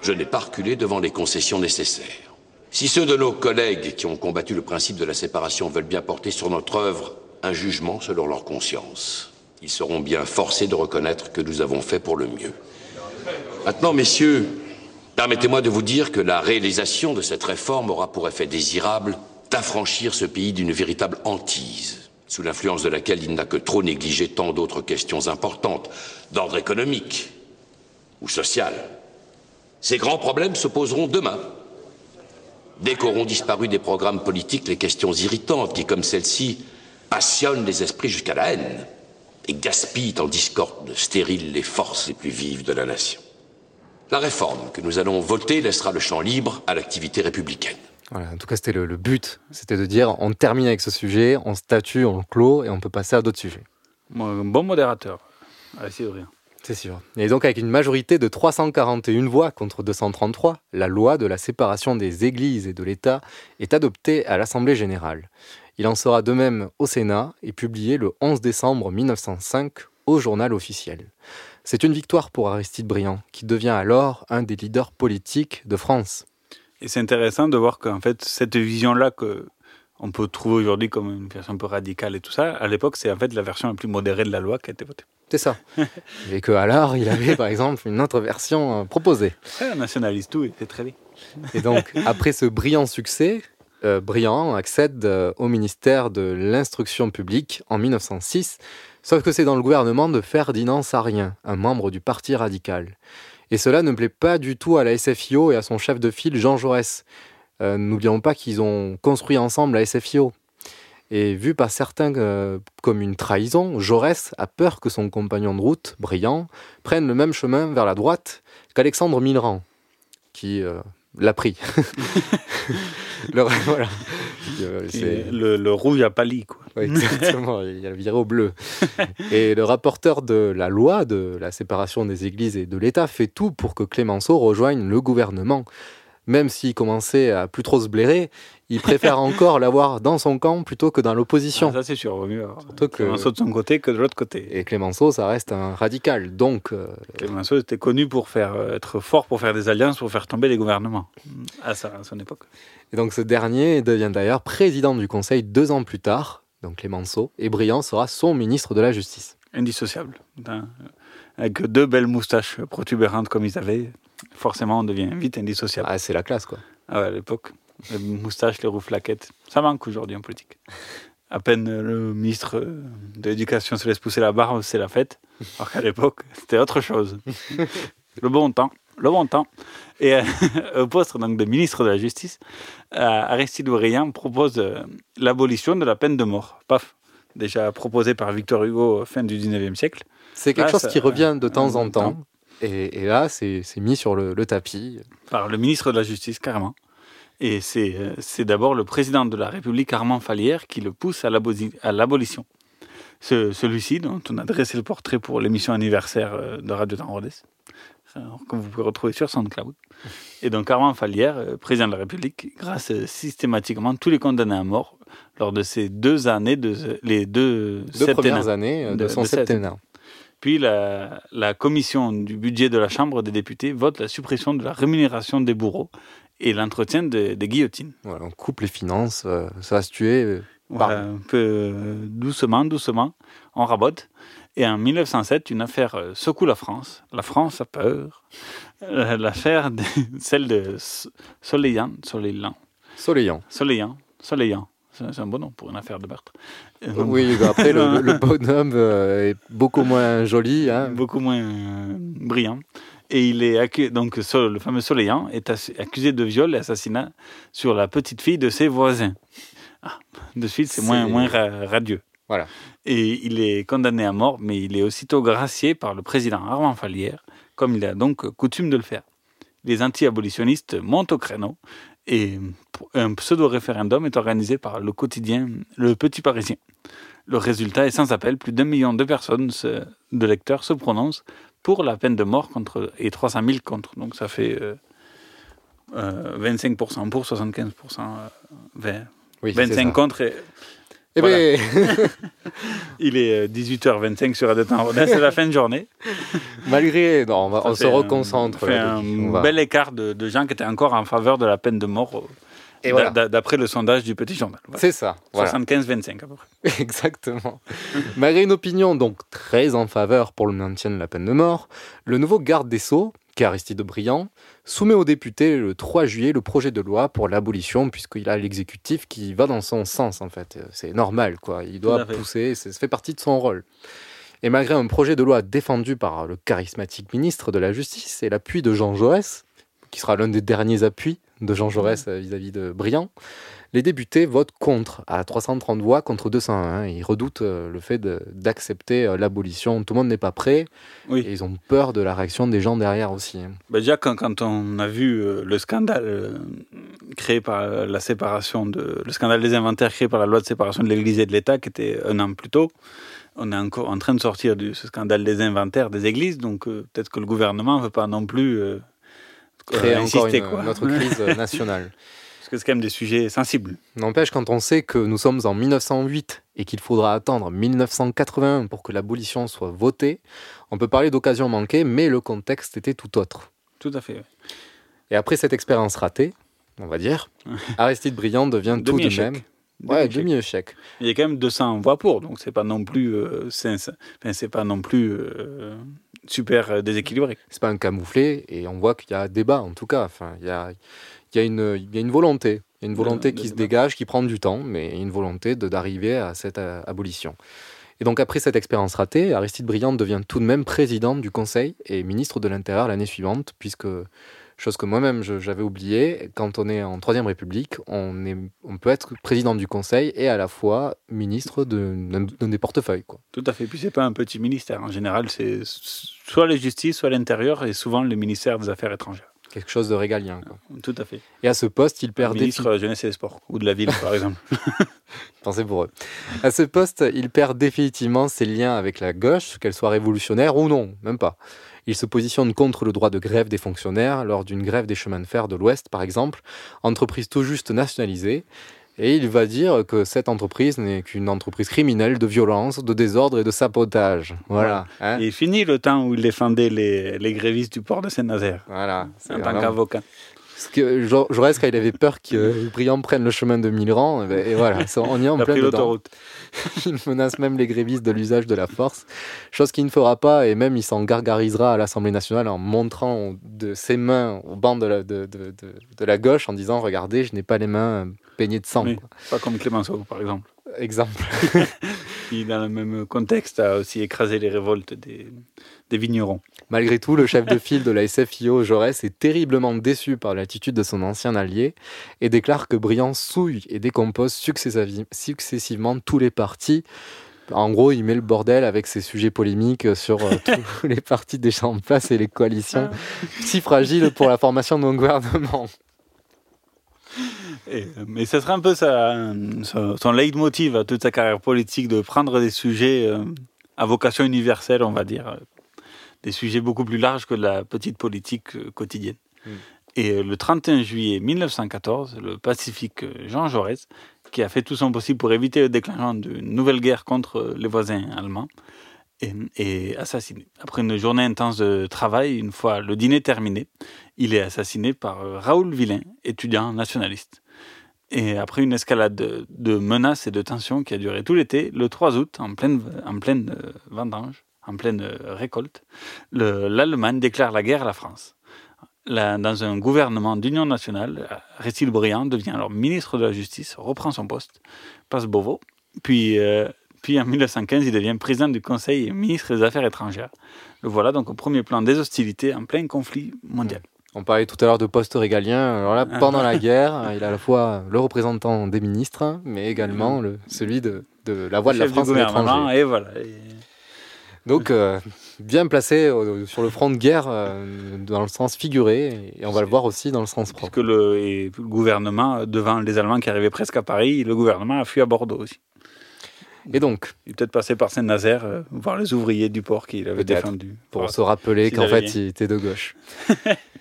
Je n'ai pas reculé devant les concessions nécessaires. Si ceux de nos collègues qui ont combattu le principe de la séparation veulent bien porter sur notre œuvre un jugement selon leur conscience, ils seront bien forcés de reconnaître que nous avons fait pour le mieux. Maintenant, messieurs, permettez-moi de vous dire que la réalisation de cette réforme aura pour effet désirable d'affranchir ce pays d'une véritable hantise, sous l'influence de laquelle il n'a que trop négligé tant d'autres questions importantes, d'ordre économique ou social. Ces grands problèmes se poseront demain. Dès qu'auront disparu des programmes politiques les questions irritantes qui, comme celle-ci, passionnent les esprits jusqu'à la haine et gaspillent en discorde stérile les forces les plus vives de la nation. La réforme que nous allons voter laissera le champ libre à l'activité républicaine. Voilà, en tout cas, c'était le, le but. C'était de dire on termine avec ce sujet, on statue, on le clôt et on peut passer à d'autres sujets. Un bon modérateur. Rien. C'est sûr. Et donc, avec une majorité de 341 voix contre 233, la loi de la séparation des églises et de l'État est adoptée à l'Assemblée générale. Il en sera de même au Sénat et publié le 11 décembre 1905 au journal officiel. C'est une victoire pour Aristide Briand, qui devient alors un des leaders politiques de France. Et c'est intéressant de voir qu'en fait, cette vision-là que on peut trouver aujourd'hui comme une version un peu radicale et tout ça, à l'époque, c'est en fait la version la plus modérée de la loi qui a été votée. C'est ça. et que alors, il avait par exemple une autre version euh, proposée. Ouais, un nationaliste, tout, c'est très bien. Et donc, après ce brillant succès, euh, Briand accède euh, au ministère de l'Instruction publique en 1906, sauf que c'est dans le gouvernement de Ferdinand Sarien, un membre du Parti radical. Et cela ne plaît pas du tout à la SFIO et à son chef de file Jean Jaurès. Euh, N'oublions pas qu'ils ont construit ensemble la SFIO. Et vu par certains comme une trahison, Jaurès a peur que son compagnon de route, Briand, prenne le même chemin vers la droite qu'Alexandre Millerand, qui l'a pris. le, voilà. Euh, Le, le rouge a pâli, quoi. Ouais, exactement, il a viré au bleu. Et le rapporteur de la loi de la séparation des églises et de l'État fait tout pour que Clémenceau rejoigne le gouvernement. Même s'il commençait à plus trop se blairer, il préfère encore l'avoir dans son camp plutôt que dans l'opposition. Ah, ça, c'est sûr, vaut mieux avoir Surtout que- Clémenceau de son côté que de l'autre côté. Et Clémenceau, ça reste un radical. Donc, euh, Clémenceau était connu pour faire, euh, être fort pour faire des alliances, pour faire tomber les gouvernements, à, sa- à son époque. Et donc ce dernier devient d'ailleurs président du Conseil deux ans plus tard, donc Clémenceau, et Briand sera son ministre de la Justice. Indissociable. D'un- Avec deux belles moustaches protubérantes comme ils avaient, forcément on devient vite indissociable. Ah, c'est la classe, quoi. Ah ouais, à l'époque. Les moustaches, les rouflaquettes. Ça manque aujourd'hui en politique. À peine le ministre de l'Éducation se laisse pousser la barbe, c'est la fête. Alors qu'à l'époque, c'était autre chose. le bon temps. Le bon temps. Et euh, au poste donc, de ministre de la Justice, euh, Aristide Briand propose euh, l'abolition de la peine de mort. Paf. Déjà proposé par Victor Hugo fin du 19e siècle. C'est quelque Là, chose ça- qui revient de temps en temps. Et, et là, c'est mis sur le, le tapis. par le ministre de la Justice, carrément. Et c'est d'abord le président de la République, Armand Falière, qui le pousse à l'aboli- à l'abolition. Ce- Celui-ci, dont on a dressé le portrait pour l'émission anniversaire euh, de Radio Temps Rodez, euh, que vous pouvez retrouver sur SoundCloud. Et donc Armand Falière, euh, président de la République, grâce systématiquement tous les condamnés à mort lors de ces deux années, de, les deux, Deux premières années de, de- son de septennat. Puis la, la commission du budget de la Chambre des députés vote la suppression de la rémunération des bourreaux et l'entretien des, des guillotines. Voilà, on coupe les finances, euh, ça va se tuer. euh, Voilà, un peu euh, doucement, doucement, on rabote. Et en 1907, une affaire secoue la France. La France a peur. L'affaire, celle de S- Soleillan. Soleillan. Soleillant. Soleillan. C'est un bon nom pour une affaire de meurtre. Oui, bah après, le, bonhomme euh, est beaucoup moins joli. Hein. beaucoup moins euh, brillant. Et il est accusé, donc le fameux Soleillant est accusé de viol et assassinat sur la petite fille de ses voisins. Ah, de suite, c'est moins, moins ra- radieux. Voilà. Et il est condamné à mort, mais il est aussitôt gracié par le président Armand Falière, comme il a donc coutume de le faire. Les anti-abolitionnistes montent au créneau et un pseudo-référendum est organisé par le quotidien Le Petit Parisien. Le résultat est sans appel, plus d'un million de personnes, se- de lecteurs, se prononcent pour la peine de mort contre, et 300 000 contre. Donc ça fait euh, euh, 25% pour, 75% euh, vers- Oui, c'est 25 ça. contre. Et, Eh voilà. ben, Il est euh, 18h25 sur Radio Rodin, c'est la fin de journée. malgré. Non, on, va- on se reconcentre. ça fait là, un on va- bel écart de, de gens qui étaient encore en faveur de la peine de mort. euh, Et voilà. D'après le sondage du Petit Journal. Voilà. C'est ça. Voilà. 75-25 à peu près. Exactement. Malgré une opinion donc très en faveur pour le maintien de la peine de mort, le nouveau garde des Sceaux, qui est Aristide Briand, soumet aux députés le 3 juillet le projet de loi pour l'abolition, puisqu'il a l'exécutif qui va dans son sens, en fait. C'est normal, quoi. Il doit pousser, c'est- ça fait partie de son rôle. Et malgré un projet de loi défendu par le charismatique ministre de la Justice et l'appui de Jean Jaurès, qui sera l'un des derniers appuis de Jean Jaurès euh, vis-à-vis de Briand, les députés votent contre, à 330 voix contre 201. Ils redoutent euh, le fait d'accepter euh, l'abolition. Tout le monde n'est pas prêt. Oui. Et ils ont peur de la réaction des gens derrière aussi. hein. Bah, déjà, quand, quand on a vu euh, le scandale créé par la séparation de. le scandale des inventaires créé par la loi de séparation de l'Église et de l'État, qui était un an plus tôt, on est encore en train de sortir de ce scandale des inventaires des églises, donc euh, peut-être que le gouvernement ne veut pas non plus euh, Créer euh, encore une, quoi. notre crise nationale. Parce que c'est quand même des sujets sensibles. N'empêche, quand on sait que nous sommes en 1908 et qu'il faudra attendre 1981 pour que l'abolition soit votée, on peut parler d'occasion manquée, mais le contexte était tout autre. Tout à fait. ouais. Et après cette expérience ratée, on va dire, Aristide Briand devient tout de même. Ouais, Demi-échec. Il y a quand même 200 voix pour, donc c'est pas non plus, euh, c'est pas non plus euh, super euh, déséquilibré. C'est pas un camouflé et on voit qu'il y a débat en tout cas. Enfin, il y a, il y a, une, il y a une volonté. Il y a une De- volonté de qui se dégage, qui prend du temps, mais une volonté de- d'arriver à cette euh, abolition. Et donc après cette expérience ratée, Aristide Briand devient tout de même président du Conseil et ministre de l'Intérieur l'année suivante, puisque, chose que moi-même j'avais oublié, quand on est en Troisième République, on, est, on peut être président du Conseil et à la fois ministre de- d'un d'un des portefeuilles. Quoi. Tout à fait. Puis c'est pas un petit ministère. En général, c'est soit la justice, soit l'intérieur, et souvent le ministère des Affaires étrangères. Quelque chose de régalien. Quoi. Tout à fait. Et à ce poste, il perd ministre de la Jeunesse et des Sports, ou de la ville, par exemple. Pensez pour eux. À ce poste, il perd définitivement ses liens avec la gauche, qu'elle soit révolutionnaire ou non, même pas. Il se positionne contre le droit de grève des fonctionnaires lors d'une grève des chemins de fer de l'Ouest, par exemple, entreprise tout juste nationalisée. Et il va dire que cette entreprise n'est qu'une entreprise criminelle de violence, de désordre et de sabotage. Voilà. hein. Et fini le temps où il défendait les, les grévistes du port de Saint-Nazaire. Voilà. En tant qu'avocat. Parce que Jaurès, quand il avait peur que Briand prenne le chemin de Milran, et, ben- et voilà, on y est en plein dedans. il menace même les grévistes de l'usage de la force, chose qu'il ne fera pas, et même il s'en gargarisera à l'Assemblée nationale en montrant de ses mains au banc de la, de, de- de- de la gauche en disant Regardez, je n'ai pas les mains baignées de sang. Oui, pas comme Clémenceau, par exemple. Exemple. Qui, dans le même contexte, a aussi écrasé les révoltes des, des vignerons. Malgré tout, le chef de file de la SFIO, Jaurès, est terriblement déçu par l'attitude de son ancien allié et déclare que Briand souille et décompose successivement tous les partis. En gros, il met le bordel avec ses sujets polémiques sur euh, tous les partis déjà en place et les coalitions si fragiles pour la formation de mon gouvernement. Et, mais ce serait un peu sa, son, son leitmotiv à toute sa carrière politique de prendre des sujets euh, à vocation universelle, on va dire. euh, Des sujets beaucoup plus larges que la petite politique euh, quotidienne. Mm. Et le 31 juillet 1914, le pacifique Jean Jaurès, qui a fait tout son possible pour éviter le déclenchement d'une nouvelle guerre contre les voisins allemands, est, est assassiné. Après une journée intense de travail, une fois le dîner terminé, il est assassiné par Raoul Villain, étudiant nationaliste. Et après une escalade de, menaces et de tensions qui a duré tout l'été, le 3 août, en pleine, euh, vendange, en pleine euh, récolte, le- l'Allemagne déclare la guerre à la France. Dans un gouvernement d'union nationale, Aristide Briand devient alors ministre de la Justice, reprend son poste, passe Beauvau, puis, euh, puis en 1915, il devient président du Conseil et ministre des Affaires étrangères. Le voilà donc au premier plan des hostilités en plein conflit mondial. On parlait tout à l'heure de poste régalien. Alors là, Ah. pendant la guerre, il a à la fois le représentant des ministres, mais également le, celui de, de la voix de la France à et voilà. Et- Donc, euh, bien placé euh, sur le front de guerre euh, dans le sens figuré, et on va le voir aussi dans le sens propre. que le, et le gouvernement, devant les Allemands qui arrivaient presque à Paris, le gouvernement a fui à Bordeaux aussi. Et donc Il est peut-être passé par Saint-Nazaire, euh, voir les ouvriers du port qu'il avait défendu. pour Voilà. se rappeler qu'en fait, il était de gauche.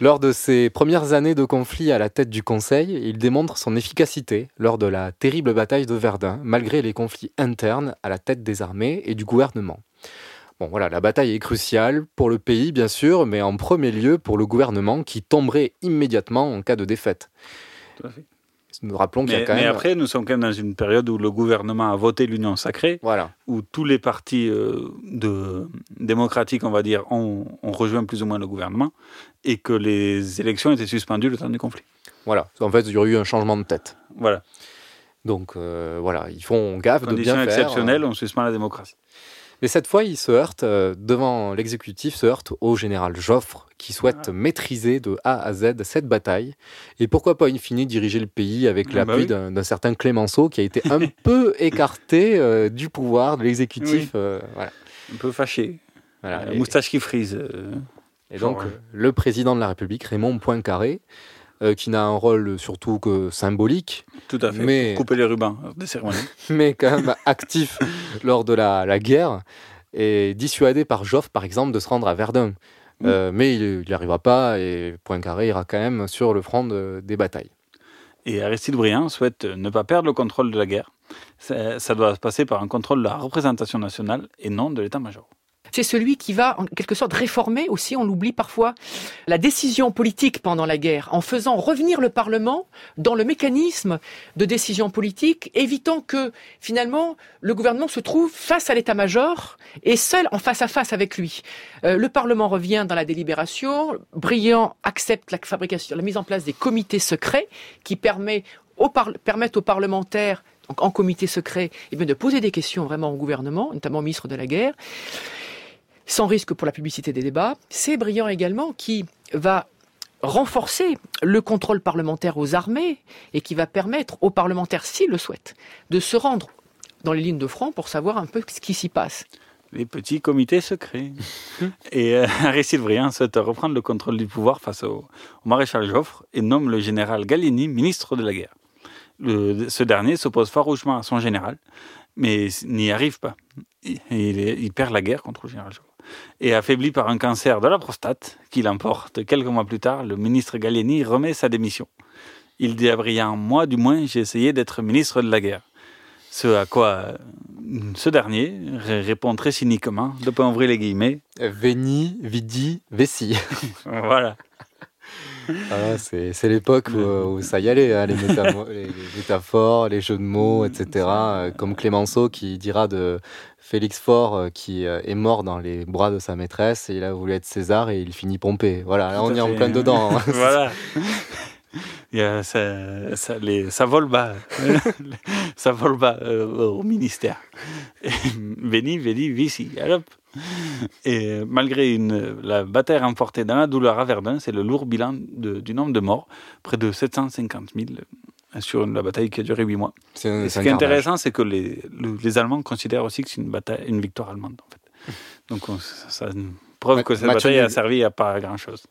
Lors de ses premières années de conflit à la tête du Conseil, il démontre son efficacité lors de la terrible bataille de Verdun, malgré les conflits internes à la tête des armées et du gouvernement. Bon, voilà, la bataille est cruciale pour le pays, bien sûr, mais en premier lieu pour le gouvernement qui tomberait immédiatement en cas de défaite. Tout à fait. Nous rappelons qu'il y a quand mais même. après, nous sommes quand même dans une période où le gouvernement a voté l'union sacrée, voilà. où tous les partis euh, de, démocratiques, on va dire, ont, ont rejoint plus ou moins le gouvernement, et que les élections étaient suspendues le temps du conflit. Voilà, en fait, il y aurait eu un changement de tête. Voilà. Donc euh, voilà, ils font gaffe de bien faire. exceptionnelles, on suspend la démocratie. Mais cette fois, il se heurte, euh, devant l'exécutif, se heurte au général Joffre, qui Ah. souhaite maîtriser de A à Z cette bataille. Et pourquoi pas, in fine, diriger le pays avec Ah bah l'appui oui. d'un certain Clémenceau, qui a été un peu écarté euh, du pouvoir de l'exécutif. Oui. euh, voilà. Un peu fâché. Voilà. Et- moustache qui frise. Et donc, genre, le président de la République, Raymond Poincaré, euh, qui n'a un rôle surtout que symbolique, Tout à fait. mais, Couper les rubans des cérémonies. mais quand même actif lors de la, la guerre, est dissuadé par Joffre, par exemple, de se rendre à Verdun. Euh, mais il n'y arrivera pas et Poincaré ira quand même sur le front de- des batailles. Et Aristide Briand souhaite ne pas perdre le contrôle de la guerre. Ça, ça doit passer par un contrôle de la représentation nationale et non de l'état-major. C'est celui qui va, en quelque sorte, réformer aussi, on l'oublie parfois, la décision politique pendant la guerre, en faisant revenir le Parlement dans le mécanisme de décision politique, évitant que, finalement, le gouvernement se trouve face à l'état-major et seul en face à face avec lui. Euh, le Parlement revient dans la délibération, Briand accepte la mise en place des comités secrets qui permettent aux parlementaires, en comité secret, eh de poser des questions vraiment au gouvernement, notamment au ministre de la Guerre sans risque pour la publicité des débats. C'est Briand également qui va renforcer le contrôle parlementaire aux armées et qui va permettre aux parlementaires, s'ils le souhaitent, de se rendre dans les lignes de front pour savoir un peu ce qui s'y passe. Les petits comités secrets. et euh, Aristide Briand souhaite reprendre le contrôle du pouvoir face au, au maréchal Joffre et nomme le général Gallieni ministre de la guerre. Le- ce dernier s'oppose farouchement à son général, mais n'y arrive pas. Il, il est- il perd la guerre contre le général Joffre. Et affaibli par un cancer de la prostate, qu'il emporte quelques mois plus tard, le ministre Gallieni remet sa démission. Il dit à Briand Moi, du moins, j'ai essayé d'être ministre de la guerre. Ce à quoi euh, ce dernier ré- répond très cyniquement, de pas ouvrir les guillemets. Veni, vidi, vessi. voilà. Ah, c'est l'époque où, où ça y allait, hein, les, métamo- les- les métaphores, les jeux de mots, etc. Euh, Comme Clémenceau qui dira de Félix Faure euh, qui euh, est mort dans les bras de sa maîtresse et il a voulu être César et il finit Pompée. Voilà, là on est en plein dedans. hein. voilà. Ça, ça, les- ça vole bas. ça vole bas euh, au ministère. Veni, veni, vici. Hop. Et malgré une, la bataille remportée dans la douleur à Verdun, c'est le lourd bilan de- du nombre de morts, près de 750 000 euh, sur la bataille qui a duré 8 mois. Et ce qui est intéressant, c'est que les, le- les Allemands considèrent aussi que c'est une, bataille, une victoire allemande. En fait. Donc on- ça, prouve que cette bataille a servi à pas grand-chose.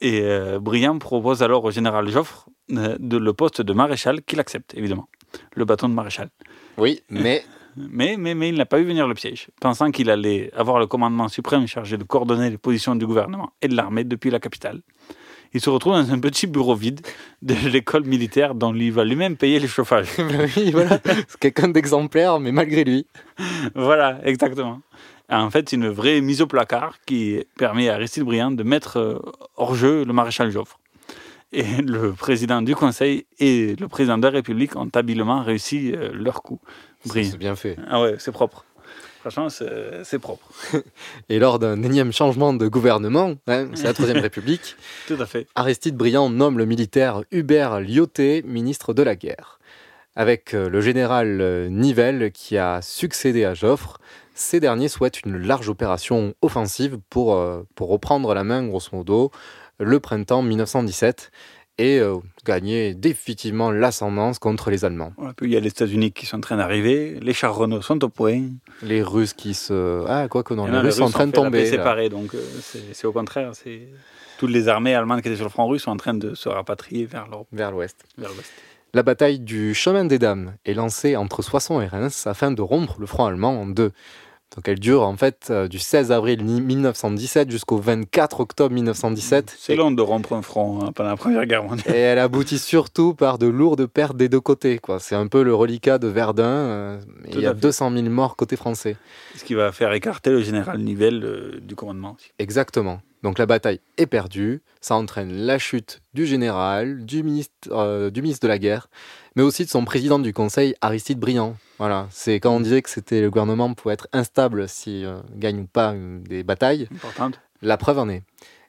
Et euh, Briand propose alors au général Joffre euh, de, le poste de maréchal, qu'il accepte, évidemment. Le bâton de maréchal. Oui, mais... Mais, mais, mais il n'a pas vu venir le piège, pensant qu'il allait avoir le commandement suprême chargé de coordonner les positions du gouvernement et de l'armée depuis la capitale. Il se retrouve dans un petit bureau vide de l'école militaire dont il va lui-même payer les chauffages. oui, voilà. C'est quelqu'un d'exemplaire, mais malgré lui. voilà, exactement. En fait, c'est une vraie mise au placard qui permet à Aristide Briand de mettre euh, hors jeu le maréchal Joffre. Et le président du Conseil et le président de la République ont habilement réussi euh, leur coup. C'est bien fait. Ah ouais, c'est propre. Franchement, c'est c'est propre. Et lors d'un énième changement de gouvernement, hein, c'est la Troisième République, Tout à fait. Aristide Briand nomme le militaire Hubert Lyoté ministre de la guerre. Avec euh, le général euh, Nivelle qui a succédé à Joffre, ces derniers souhaitent une large opération offensive pour, euh, pour reprendre la main, grosso modo, le printemps 1917 et euh, gagner définitivement l'ascendance contre les Allemands. Ouais, puis il y a les États-Unis qui sont en train d'arriver, les chars Renault sont au point. Les Russes qui se... Ah, quoi que non, les non, Russes sont en train de tomber. là. séparée, donc euh, c'est c'est au contraire. c'est Toutes les armées allemandes qui étaient sur le front russe sont en train de se rapatrier vers l'Europe. Vers l'ouest. Vers l'ouest. La bataille du chemin des dames est lancée entre Soissons et Reims afin de rompre le front allemand en deux. Donc elle dure en fait euh, du 16 avril 1917 jusqu'au 24 octobre 1917. C'est long de rompre un front hein, pendant la Première Guerre mondiale. Et elle aboutit surtout par de lourdes pertes des deux côtés. quoi. C'est un peu le reliquat de Verdun. euh, il y a à fait. 200 000 morts côté français. Ce qui va faire écarter le général Nivelle euh, du commandement. Exactement. Donc la bataille est perdue. Ça entraîne la chute du général, du ministre, euh, du ministre de la guerre, mais aussi de son président du conseil, Aristide Briand. Voilà. C'est quand on disait que c'était le gouvernement pouvait être instable si euh, gagne ou pas des batailles. Importante. La preuve en est.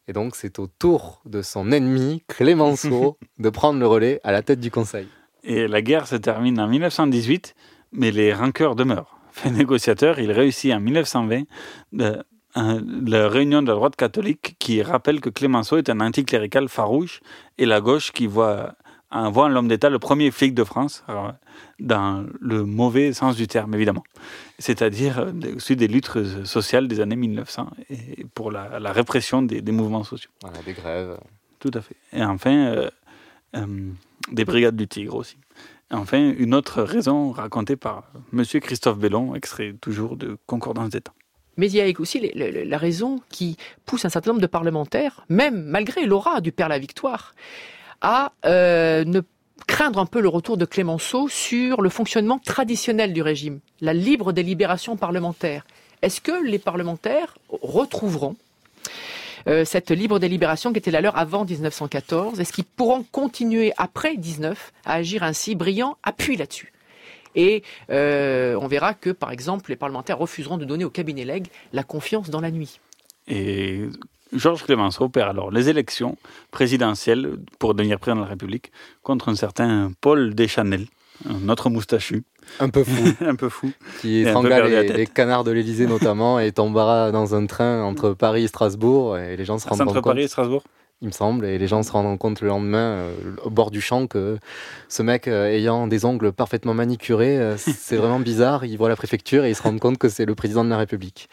Et donc c'est au tour de son ennemi, Clémenceau, de prendre le relais à la tête du conseil. Et la guerre se termine en 1918, mais les rancœurs demeurent. Fait négociateur, il réussit en 1920 de- un- la réunion de la droite catholique qui rappelle que Clémenceau est un anticlérical farouche et la gauche qui voit, en voit l'homme d'État le premier flic de France, alors, dans le mauvais sens du terme, évidemment. C'est-à-dire euh, celui des luttes sociales des années 1900 et pour la, la répression des, des mouvements sociaux. Voilà, des grèves. Tout à fait. Et enfin, euh, euh, des brigades du Tigre aussi. Enfin, une autre raison racontée par Monsieur Christophe Bellon, extrait toujours de Concordance temps. Mais il y a aussi la raison qui pousse un certain nombre de parlementaires, même malgré l'aura du Père la Victoire, à euh, ne craindre un peu le retour de Clémenceau sur le fonctionnement traditionnel du régime, la libre délibération parlementaire. Est-ce que les parlementaires retrouveront cette libre délibération qui était la leur avant 1914 Est-ce qu'ils pourront continuer après 19 à agir ainsi Brillant appuie là-dessus? Et euh, on verra que, par exemple, les parlementaires refuseront de donner au cabinet Leg la confiance dans la nuit. Et Georges Clémenceau perd alors les élections présidentielles pour devenir président de la République contre un certain Paul Deschanel, un moustachu. Un peu fou. un peu fou. Qui la les, canards de l'Elysée notamment et tombera dans un train entre Paris et Strasbourg et les gens se rendent c'est entre compte. Paris et Strasbourg Il me semble, et les gens se rendent compte le lendemain euh, au bord du champ que ce mec euh, ayant des ongles parfaitement manicurés, euh, c'est vraiment bizarre. Il voit la préfecture et il se rend compte que c'est le président de la République.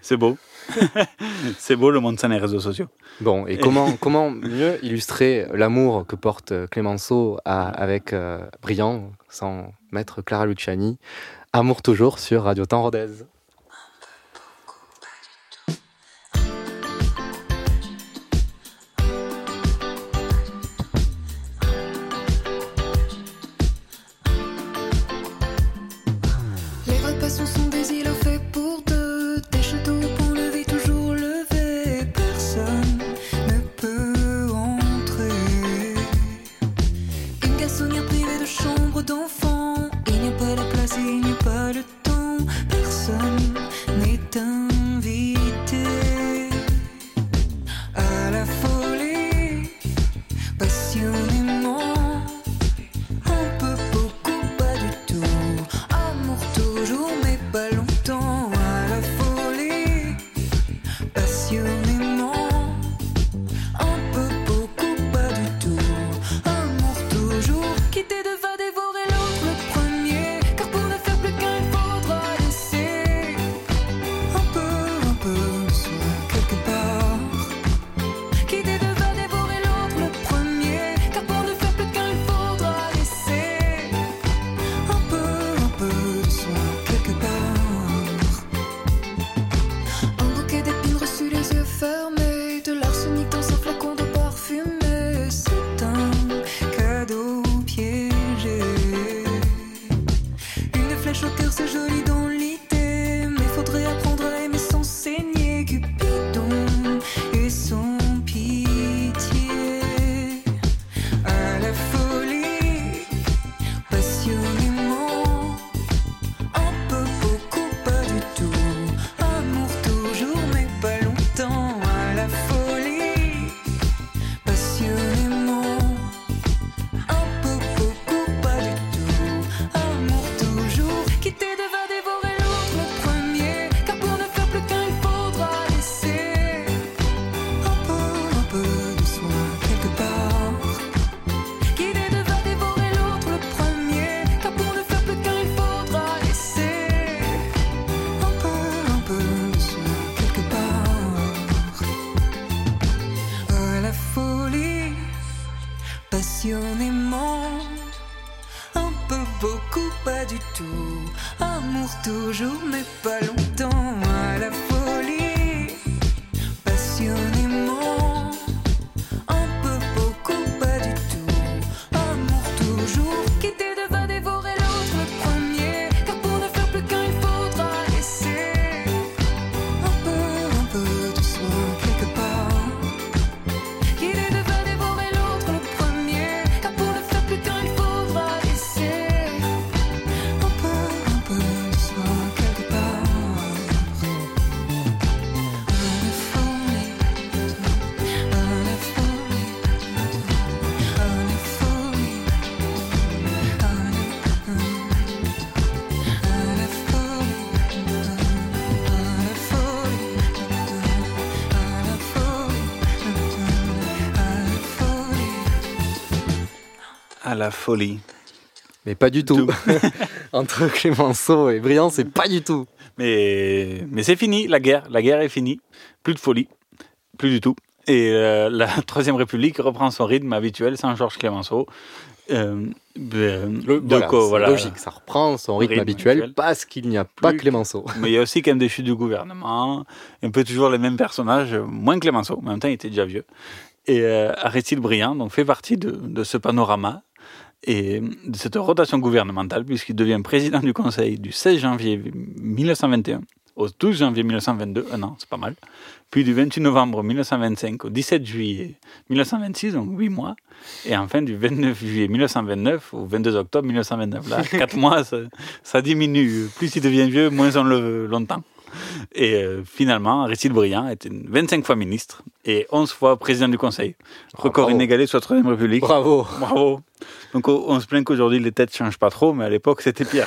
C'est beau. c'est beau le monde sans les réseaux sociaux. Bon, et comment, comment mieux illustrer l'amour que porte Clémenceau à- avec euh, Briand sans mettre Clara Luciani Amour toujours sur Radio Temps Rodez. La folie. Mais pas du tout. Entre Clémenceau et Briand, c'est pas du tout. Mais, mais c'est fini, la guerre. La guerre est finie. Plus de folie. Plus du tout. Et euh, la Troisième République reprend son rythme habituel sans Georges Clémenceau. Euh, Le, donc, voilà, euh, c'est voilà. logique, ça reprend son rythme, habituel, parce qu'il n'y a pas Clémenceau. Mais il y a aussi quand même des chutes du gouvernement, un peu toujours les mêmes personnages, moins Clémenceau, mais en même temps il était déjà vieux. Et euh, Aristide Briand donc, fait partie de, de ce panorama et de cette rotation gouvernementale, puisqu'il devient président du Conseil du 16 janvier 1921 au 12 janvier 1922, un an, c'est pas mal. Puis du 28 novembre 1925 au 17 juillet 1926, donc 8 mois. Et enfin du 29 juillet 1929 au 22 octobre 1929. Là, 4 mois, ça, ça diminue. Plus il devient vieux, moins on le veut longtemps. Et euh, finalement, Aristide Briand était 25 fois ministre et 11 fois président du Conseil. Record bravo. inégalé sous la Troisième République. Bravo. Bravo. Donc on, se plaint qu'aujourd'hui les têtes changent pas trop, mais à l'époque c'était pire.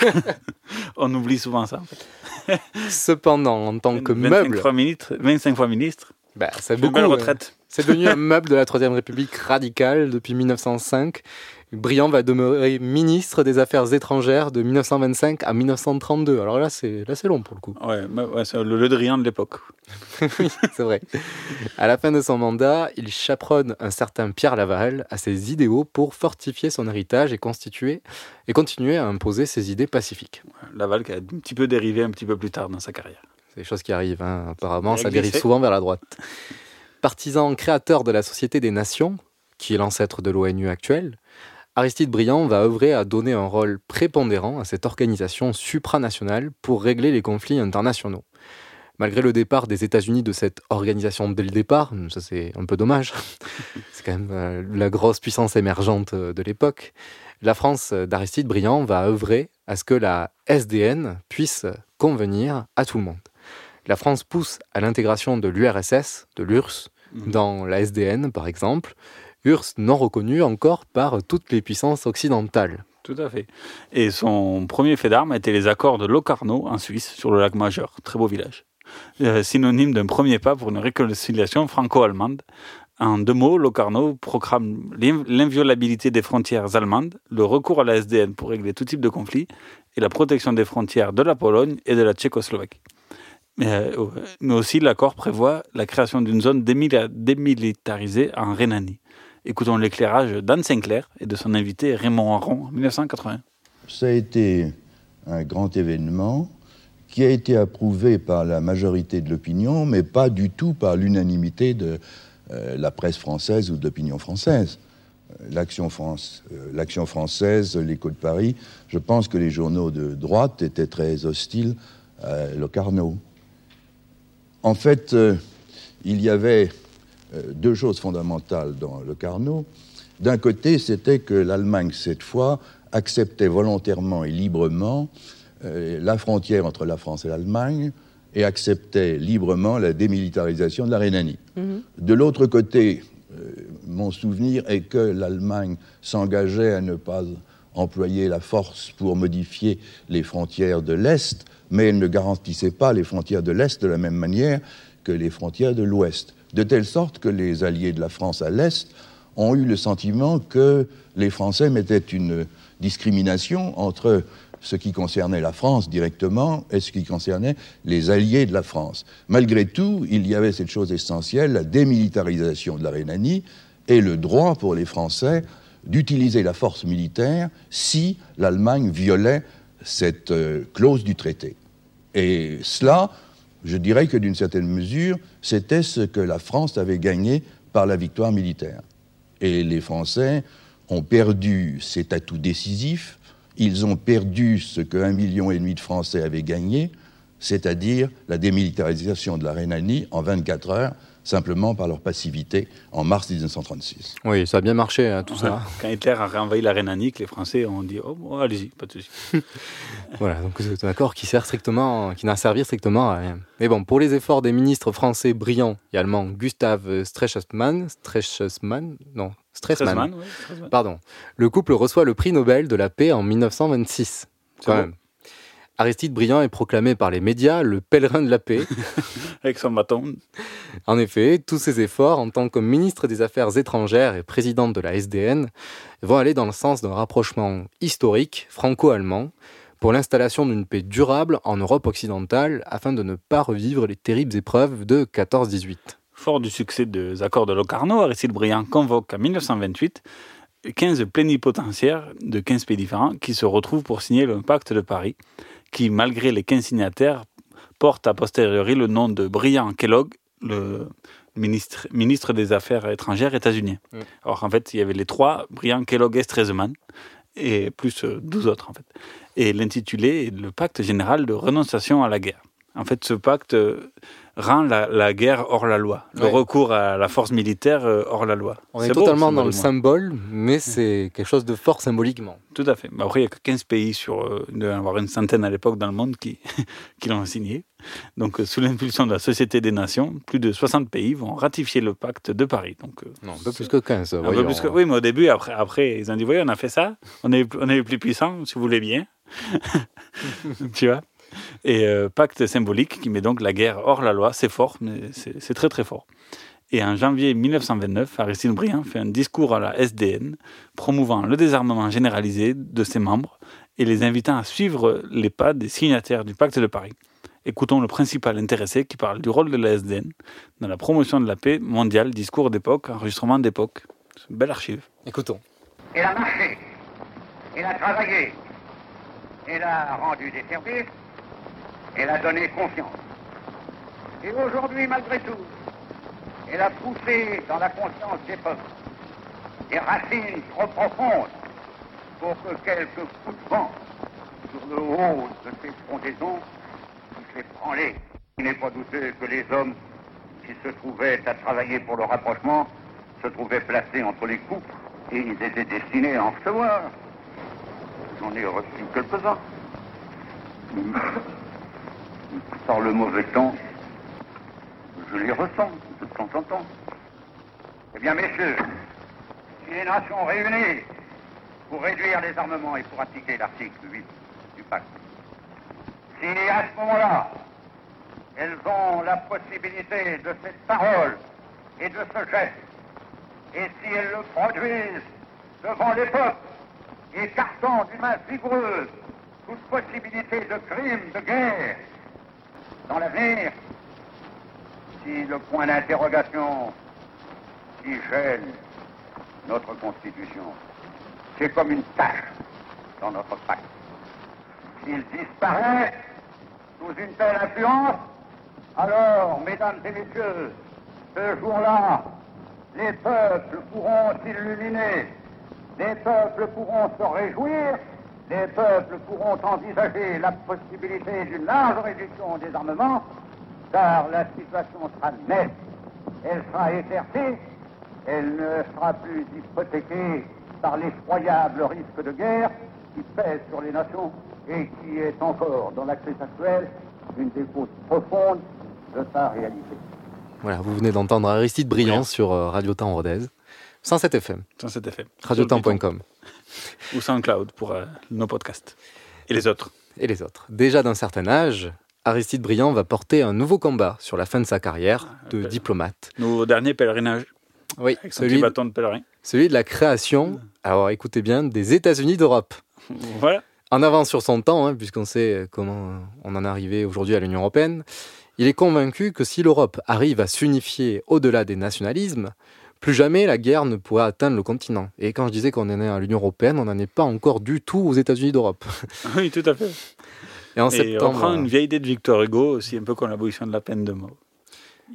on oublie souvent ça. En fait. Cependant, en tant que 25 meuble, fois ministre, 25 fois ministre. bah, c'est une beaucoup. belle ouais. retraite. C'est devenu un meuble de la Troisième République radicale depuis 1905. Briand va demeurer ministre des Affaires étrangères de 1925 à 1932. Alors là, c'est là, c'est long pour le coup. Ouais, c'est le Le Drian de l'époque. oui, c'est vrai. À la fin de son mandat, il chaperonne un certain Pierre Laval à ses idéaux pour fortifier son héritage et constituer et continuer à imposer ses idées pacifiques. Laval qui a un petit peu dérivé un petit peu plus tard dans sa carrière. C'est des choses qui arrivent, hein. apparemment, ça dérive souvent vers la droite. Partisan créateur de la Société des Nations, qui est l'ancêtre de l'ONU actuelle, Aristide Briand va œuvrer à donner un rôle prépondérant à cette organisation supranationale pour régler les conflits internationaux. Malgré le départ des États-Unis de cette organisation dès le départ, ça c'est un peu dommage, c'est quand même euh, la grosse puissance émergente euh, de l'époque, la France euh, d'Aristide Briand va œuvrer à ce que la SDN puisse convenir à tout le monde. La France pousse à l'intégration de l'URSS, de l'URSS, dans la SDN par exemple, URSS non reconnue encore par toutes les puissances occidentales. Tout à fait. Et son premier fait d'armes était les accords de Locarno en Suisse, sur le lac Majeur. Très beau village. Euh, synonyme d'un premier pas pour une réconciliation franco-allemande. En deux mots, Locarno proclame l'in- l'inviolabilité des frontières allemandes, le recours à la SDN pour régler tout type de conflit et la protection des frontières de la Pologne et de la Tchécoslovaquie. Mais, euh, aussi, l'accord prévoit la création d'une zone démilitarisée en Rhénanie. Écoutons l'éclairage d'Anne Sinclair et de son invité Raymond Aron en 1980. Ça a été un grand événement qui a été approuvé par la majorité de l'opinion, mais pas du tout par l'unanimité de euh, la presse française ou de l'opinion française. Euh, euh, l'Action française, l'écho de Paris, je pense que les journaux de droite étaient très hostiles à Locarno. En fait, il y avait deux choses fondamentales dans le Carnot. D'un côté, c'était que l'Allemagne, cette fois, acceptait volontairement et librement euh, la frontière entre la France et l'Allemagne et acceptait librement la démilitarisation de la Rhénanie. De l'autre côté, euh, mon souvenir est que l'Allemagne s'engageait à ne pas employer la force pour modifier les frontières de l'Est, mais elle ne garantissait pas les frontières de l'Est de la même manière que les frontières de l'Ouest. De telle sorte que les alliés de la France à l'Est ont eu le sentiment que les Français mettaient une discrimination entre ce qui concernait la France directement et ce qui concernait les alliés de la France. Malgré tout, il y avait cette chose essentielle, la démilitarisation de la Rhénanie et le droit pour les Français d'utiliser la force militaire si l'Allemagne violait cette euh, clause du traité. Et cela, je dirais que d'une certaine mesure, c'était ce que la France avait gagné par la victoire militaire. Et les Français ont perdu cet atout décisif, ils ont perdu ce qu'un million et demi de Français avaient gagné, c'est-à-dire la démilitarisation de la Rhénanie en 24 heures, simplement par leur passivité en mars 1936. Oui, ça a bien marché, hein, tout ça. Quand Hitler a réenvahi la Rhénanie, que les Français ont dit Oh, bon, allez-y, pas de souci. Voilà, donc c'est un accord qui sert strictement, qui n'a servi strictement à rien. Mais bon, pour les efforts des ministres français brillants et allemands, Gustave Stresemann, non, pardon, le couple reçoit le prix Nobel de la paix en 1926. Quand même. Aristide Briand est proclamé par les médias le pèlerin de la paix. Avec son bâton. En effet, tous ses efforts en tant que ministre des Affaires étrangères et président de la SDN vont aller dans le sens d'un rapprochement historique franco-allemand pour l'installation d'une paix durable en Europe occidentale afin de ne pas revivre les terribles épreuves de 14-18. Fort du succès des accords de Locarno, Aristide Briand convoque en 1928 15 plénipotentiaires de 15 pays différents qui se retrouvent pour signer le pacte de Paris, qui, malgré les 15 signataires, porte a posteriori le nom de Briand Kellogg, le ministre, ministre des Affaires étrangères états-unien. Mm. Alors en fait, il y avait les trois, Briand Kellogg et Stresemann, et plus euh, 12 autres en fait. Et l'intitulé est le pacte général de renonciation à la guerre. En fait, ce pacte euh, rend la, la guerre hors la loi, le Ouais. recours à la force militaire euh, hors la loi. On est, beau, totalement dans le symbole, mais c'est quelque chose de fort symboliquement. Tout à fait. Mais après, il n'y a que 15 pays sur. euh, il y en avoir une centaine à l'époque dans le monde qui, qui l'ont signé. Donc, euh, sous l'impulsion de la Société des Nations, plus de 60 pays vont ratifier le pacte de Paris. Donc, euh, Non, un peu plus que 15. un peu voyons. plus que- oui, mais au début, après, après, ils ont dit voyez, on a fait ça, on est, on est les plus puissants, si vous voulez bien. tu vois? Et euh, pacte symbolique qui met donc la guerre hors la loi, c'est fort, mais c'est c'est très très fort. Et en janvier 1929, Aristide Briand fait un discours à la SDN promouvant le désarmement généralisé de ses membres et les invitant à suivre les pas des signataires du pacte de Paris. Écoutons le principal intéressé qui parle du rôle de la SDN dans la promotion de la paix mondiale, discours d'époque, enregistrement d'époque. C'est une belle archive. Écoutons. Elle a marché, elle a travaillé, elle a rendu des services, elle a donné confiance. Et aujourd'hui, malgré tout, elle a poussé dans la conscience des peuples des racines trop profondes pour que quelques coups de vent sur le haut de ces fondaisons puissent les branler. Il n'est pas douteux que les hommes qui se trouvaient à travailler pour le rapprochement se trouvaient placés entre les coupes et ils étaient destinés à en recevoir. J'en ai reçu quelques-uns. Par le mauvais temps, je les ressens de temps en temps. Eh bien, messieurs, si les nations réunies pour réduire les armements et pour appliquer l'article 8 du pacte, si à ce moment-là, elles ont la possibilité de cette parole et de ce geste, et si elles le produisent devant les peuples, écartant d'une main vigoureuse toute possibilité de crime, de guerre, dans l'avenir, si point d'interrogation qui gêne notre Constitution, c'est comme une tâche dans notre pacte. S'il disparaît sous une telle influence, alors, mesdames et messieurs, ce jour-là, les peuples pourront s'illuminer, les peuples pourront se réjouir, les peuples pourront envisager la possibilité d'une large réduction des armements, car la situation sera nette, elle sera éclaircie, elle ne sera plus hypothéquée par l'effroyable risque de guerre qui pèse sur les nations et qui est encore, dans la crise actuelle, une des causes profondes de sa réalité. Voilà, vous venez d'entendre Aristide Briand sur euh, Radio Temps Rodez. 107 FM. 107 FM. Radiotemps.com. Ou SoundCloud pour euh, nos podcasts. Et les autres. Et les autres. Déjà d'un certain âge, Aristide Briand va porter un nouveau combat sur la fin de sa carrière de diplomate. Nos derniers pèlerinages. Oui, Avec celui, de pèlerin. celui de la création, alors écoutez bien, des États-Unis d'Europe. Voilà. En avance sur son temps, hein, puisqu'on sait comment on en est arrivé aujourd'hui à l'Union européenne, il est convaincu que si l'Europe arrive à s'unifier au-delà des nationalismes, plus jamais la guerre ne pourrait atteindre le continent. Et quand je disais qu'on est à l'Union européenne, on n'en est pas encore du tout aux États-Unis d'Europe. Oui, tout à fait. Et en Et septembre, on prend euh, une vieille idée de Victor Hugo, aussi un peu comme l'abolition de la peine de mort.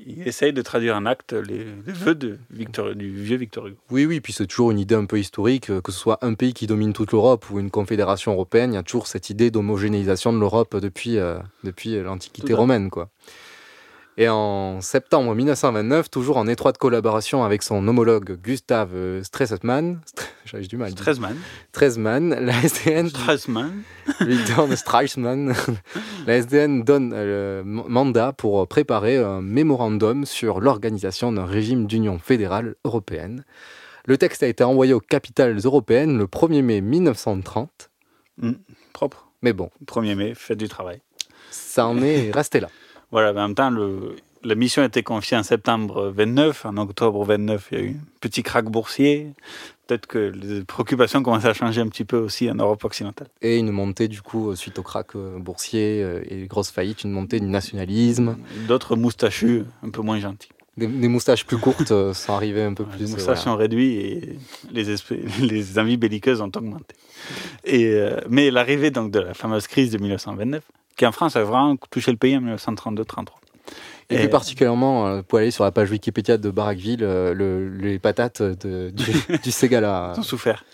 Il essaye de traduire en acte les, les vœux de Victor, du vieux Victor Hugo. Oui, oui, puis c'est toujours une idée un peu historique, euh, que ce soit un pays qui domine toute l'Europe ou une confédération européenne, il y a toujours cette idée d'homogénéisation de l'Europe depuis, euh, depuis l'Antiquité romaine. Quoi. Et en septembre 1929, toujours en étroite collaboration avec son homologue Gustave Stresemann, j'ai du mal. Stresemann. Stresemann, la SDN Stresemann. lui donne la SDN donne le mandat pour préparer un mémorandum sur l'organisation d'un régime d'union fédérale européenne. Le texte a été envoyé aux capitales européennes le 1er mai 1930. Mm, propre. Mais bon, 1er mai, fête du travail. ça en est resté là. Voilà, mais en même temps, le, la mission a été confiée en septembre 29. En octobre 29, il y a eu un petit crack boursier. Peut-être que les préoccupations commencent à changer un petit peu aussi en Europe occidentale. Et une montée, du coup, suite au crack euh, boursier euh, et grosses faillites, une montée du nationalisme. D'autres moustachus un peu moins gentils. Des, des moustaches plus courtes euh, sont arrivées un peu plus. Les moustaches voilà. sont réduits et les, les envies belliqueuses ont augmenté. Et, euh, mais l'arrivée donc de la fameuse crise de 1929, qui en France a vraiment touché le pays en 1932-33. Et, plus particulièrement, euh, pour aller sur la page Wikipédia de Barackville, euh, le- les patates de- du, du Ségala. Ont souffert.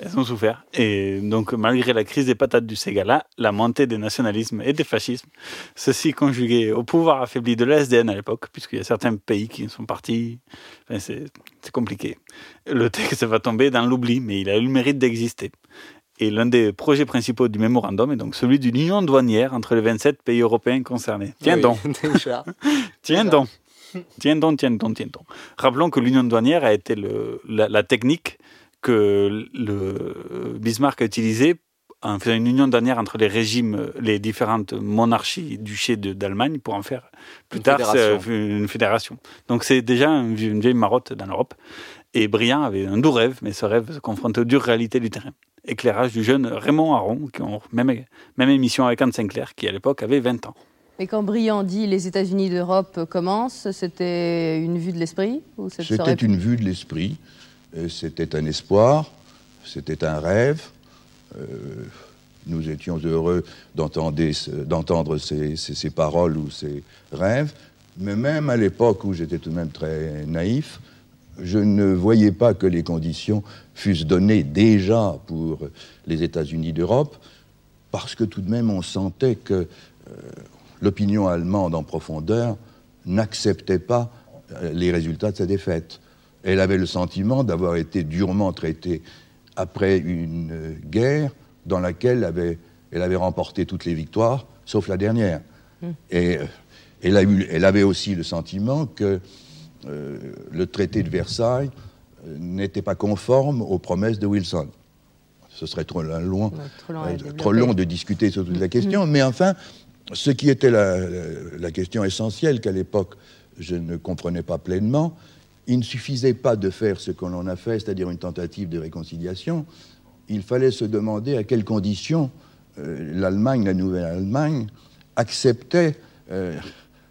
Elles ont souffert. Et donc, malgré la crise des patates du Ségala, la montée des nationalismes et des fascismes, ceci conjugué au pouvoir affaibli de la SDN à l'époque, puisqu'il y a certains pays qui sont partis, enfin, c'est compliqué. Le texte va tomber dans l'oubli, mais il a eu le mérite d'exister. Et l'un des projets principaux du mémorandum est donc celui d'une union douanière entre les 27 pays européens concernés. Tiens Oui, donc déjà. Tiens donc. Tiens donc, tiens donc, tiens donc. Rappelons que l'union douanière a été le, la, la technique que le Bismarck a utilisée en faisant une union douanière entre les régimes, les différentes monarchies, duchés de- d'Allemagne, pour en faire plus Une tard fédération. c'est une fédération. Donc c'est déjà une vieille marotte dans l'Europe. Et Briand avait un doux rêve, mais ce rêve se confrontait aux dures réalités du terrain. Éclairage du jeune Raymond Aron, qui ont même, même émission avec Anne Sinclair, qui à l'époque avait 20 ans. Et quand Briand dit les États-Unis d'Europe commencent, c'était une vue de l'esprit C'était serait- une vue de l'esprit, euh, c'était un espoir, c'était un rêve. Euh, nous étions heureux d'entendre ces, paroles ou ces rêves, mais même à l'époque où j'étais tout de même très naïf, je ne voyais pas que les conditions fussent données déjà pour les États-Unis d'Europe, parce que tout de même on sentait que euh, l'opinion allemande en profondeur n'acceptait pas euh, les résultats de sa défaite. Elle avait le sentiment d'avoir été durement traitée après une euh, guerre dans laquelle elle avait, elle avait remporté toutes les victoires, sauf la dernière. Mm. Et euh, elle, a eu- elle avait aussi le sentiment que euh, le traité de Versailles n'était pas conforme aux promesses de Wilson. Ce serait trop long, trop long euh, trop de discuter sur toute la question, mais enfin, ce qui était la, la question essentielle qu'à l'époque je ne comprenais pas pleinement, il ne suffisait pas de faire ce qu'on en a fait, c'est-à-dire une tentative de réconciliation, il fallait se demander à quelles conditions euh, l'Allemagne, la Nouvelle-Allemagne, acceptait euh,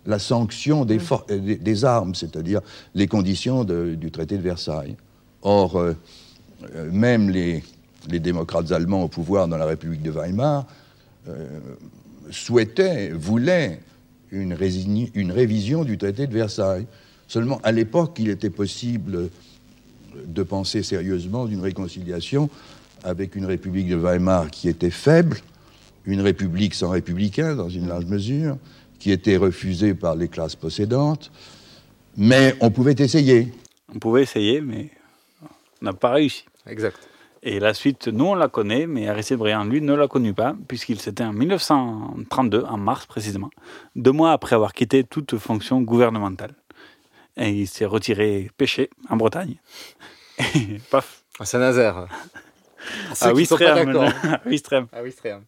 la sanction des, for- des- des armes, c'est-à-dire les conditions de- du traité de Versailles. Or, euh, même les, les démocrates allemands au pouvoir dans la République de Weimar souhaitaient, voulaient une révision du traité de Versailles. Seulement, à l'époque, il était possible de penser sérieusement d'une réconciliation avec une République de Weimar qui était faible, une République sans républicains dans une large mesure, qui était refusée par les classes possédantes, mais on pouvait essayer. On pouvait essayer, mais on n'a pas réussi. Exact. Et la suite, nous, on la connaît, mais Aristide Briand, lui, ne l'a connue pas, puisqu'il s'était en 1932, en mars précisément, deux mois après avoir quitté toute fonction gouvernementale. Et il s'est retiré pêcher en Bretagne. Et paf À Saint-Nazaire. À d'accord. À Ouistreham.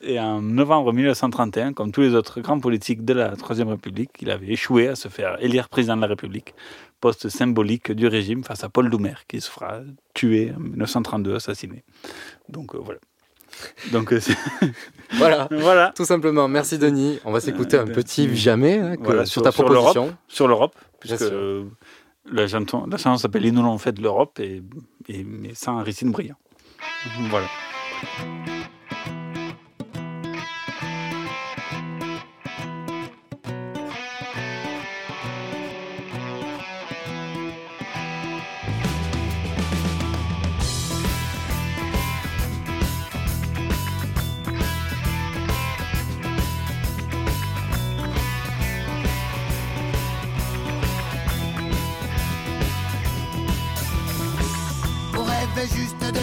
Et en novembre 1931, comme tous les autres grands politiques de la Troisième République, il avait échoué à se faire élire président de la République, poste symbolique du régime face à Paul Doumer, qui se fera tuer en 1932, assassiné. Donc euh, voilà. Donc euh, Voilà. voilà. Tout simplement. Merci Denis. On va s'écouter un Euh, petit jamais hein, que- Voilà, sur, ta proposition. Sur l'Europe, puisque La chanson, s'appelle Ils nous l'ont fait de l'Europe et, et mais sans Aristide Briand. Voilà.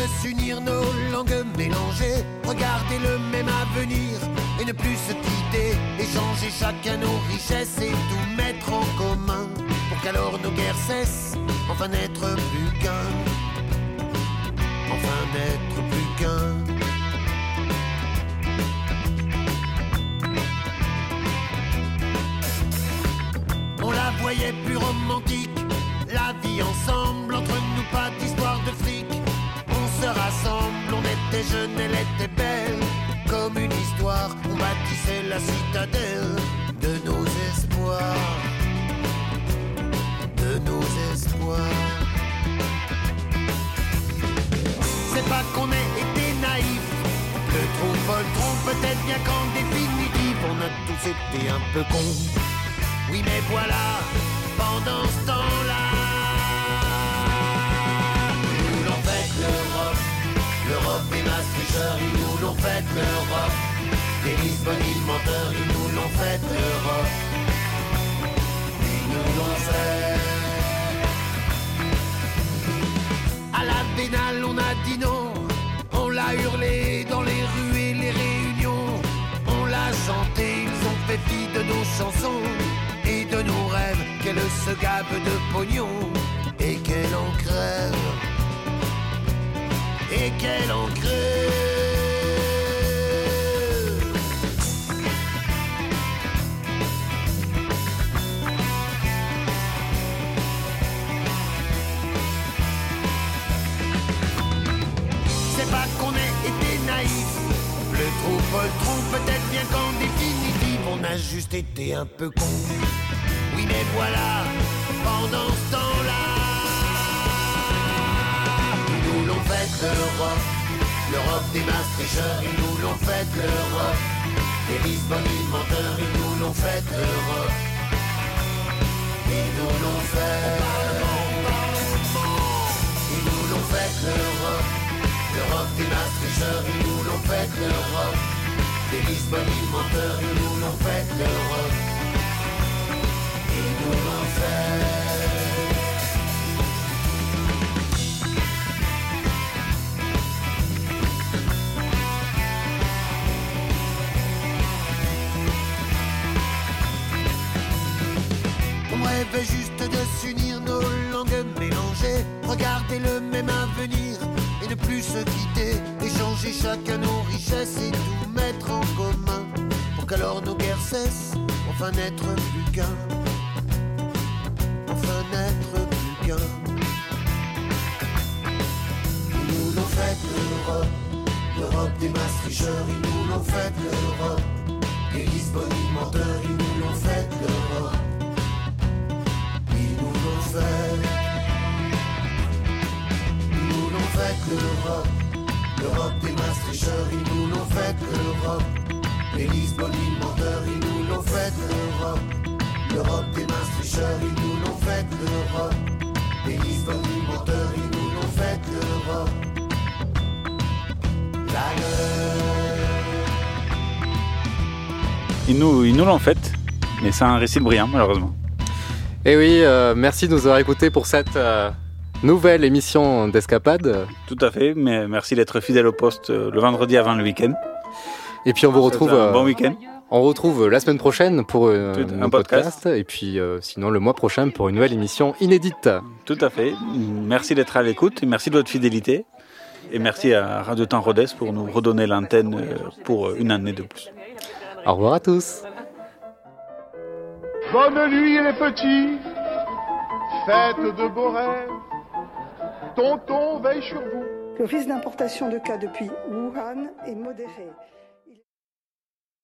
S'unir, nos langues mélangées, regarder le même avenir et ne plus se quitter, échanger chacun nos richesses et tout mettre en commun, pour qu'alors nos guerres cessent, enfin n'être plus qu'un, enfin n'être plus qu'un. On la voyait plus romantique, la vie ensemble, entre nous pas fric. On était jeunes, elle était belle. Comme une histoire, on bâtissait la citadelle de nos espoirs. De nos espoirs. C'est pas qu'on ait été naïfs, le trou poltron, peut-être bien qu'en définitive, on a tous été un peu cons. Oui, mais voilà, pendant ce temps-là, l'Europe des Maastrichters, ils nous l'ont fait l'Europe, des Lisbonnes menteurs, ils nous l'ont fait l'Europe, ils nous l'ont fait. À la pénale, on a dit non, on l'a hurlé dans les rues et les réunions, on l'a chanté, ils ont fait fi de nos chansons. Et de nos rêves, qu'elle se gabe de pognon. Et qu'elle en crève, et qu'elle en crève. C'est pas qu'on ait été naïfs, le trou peut-être bien qu'en définitive, on a juste été un peu con. Oui, mais voilà, pendant ce temps-là, l'Europe, l'Europe des Maastrichters, ils nous l'ont fait l'Europe, des Lisbonnes menteurs, ils nous l'ont fait l'Europe, ils nous l'ont fait, ils nous l'ont fait l'Europe, l'Europe des Maastrichters, ils nous l'ont fait l'Europe, des Lisbonnes menteurs, ils nous l'ont fait l'Europe. Ils nous l'ont fait. De s'unir, nos langues mélangées, regarder le même avenir et ne plus se quitter, échanger chacun nos richesses et tout mettre en commun, pour qu'alors nos guerres cessent, enfin n'être plus qu'un, enfin n'être plus qu'un. Nous l'ont fait l'Europe, l'Europe des Maastrichters, ils nous l'ont fait l'Europe, les Lisbonnes menteurs, ils nous l'ont fait l'Europe. Ils nous l'ont fait. Nous l'ont fait l'Europe. L'Europe des Maastrichters, nous l'ont fait l'Europe. Les Lisbonnes menteurs, ils nous l'ont fait l'Europe. L'Europe des Maastrichters, ils nous l'ont fait l'Europe. Les Lisbonnes menteurs, ils nous l'ont fait l'Europe. La gueule. Ils nous ils nous fait, mais sans un récit brillant, malheureusement. Et oui, euh, merci de nous avoir écoutés pour cette euh, nouvelle émission d'Escapade. Tout à fait, mais merci d'être fidèle au poste euh, le vendredi avant le week-end. Et puis on vous retrouve. bon week-end. On retrouve la semaine prochaine pour un podcast. podcast. et puis sinon le mois prochain pour une nouvelle émission inédite. Tout à fait. Merci d'être à l'écoute, et merci de votre fidélité. Et merci à Radio Temps Rodez pour nous redonner l'antenne pour une année de plus. Au revoir à tous. Bonne nuit les petits, faites de beaux rêves. Tonton veille sur vous. Le risque d'importation de cas depuis Wuhan est modéré.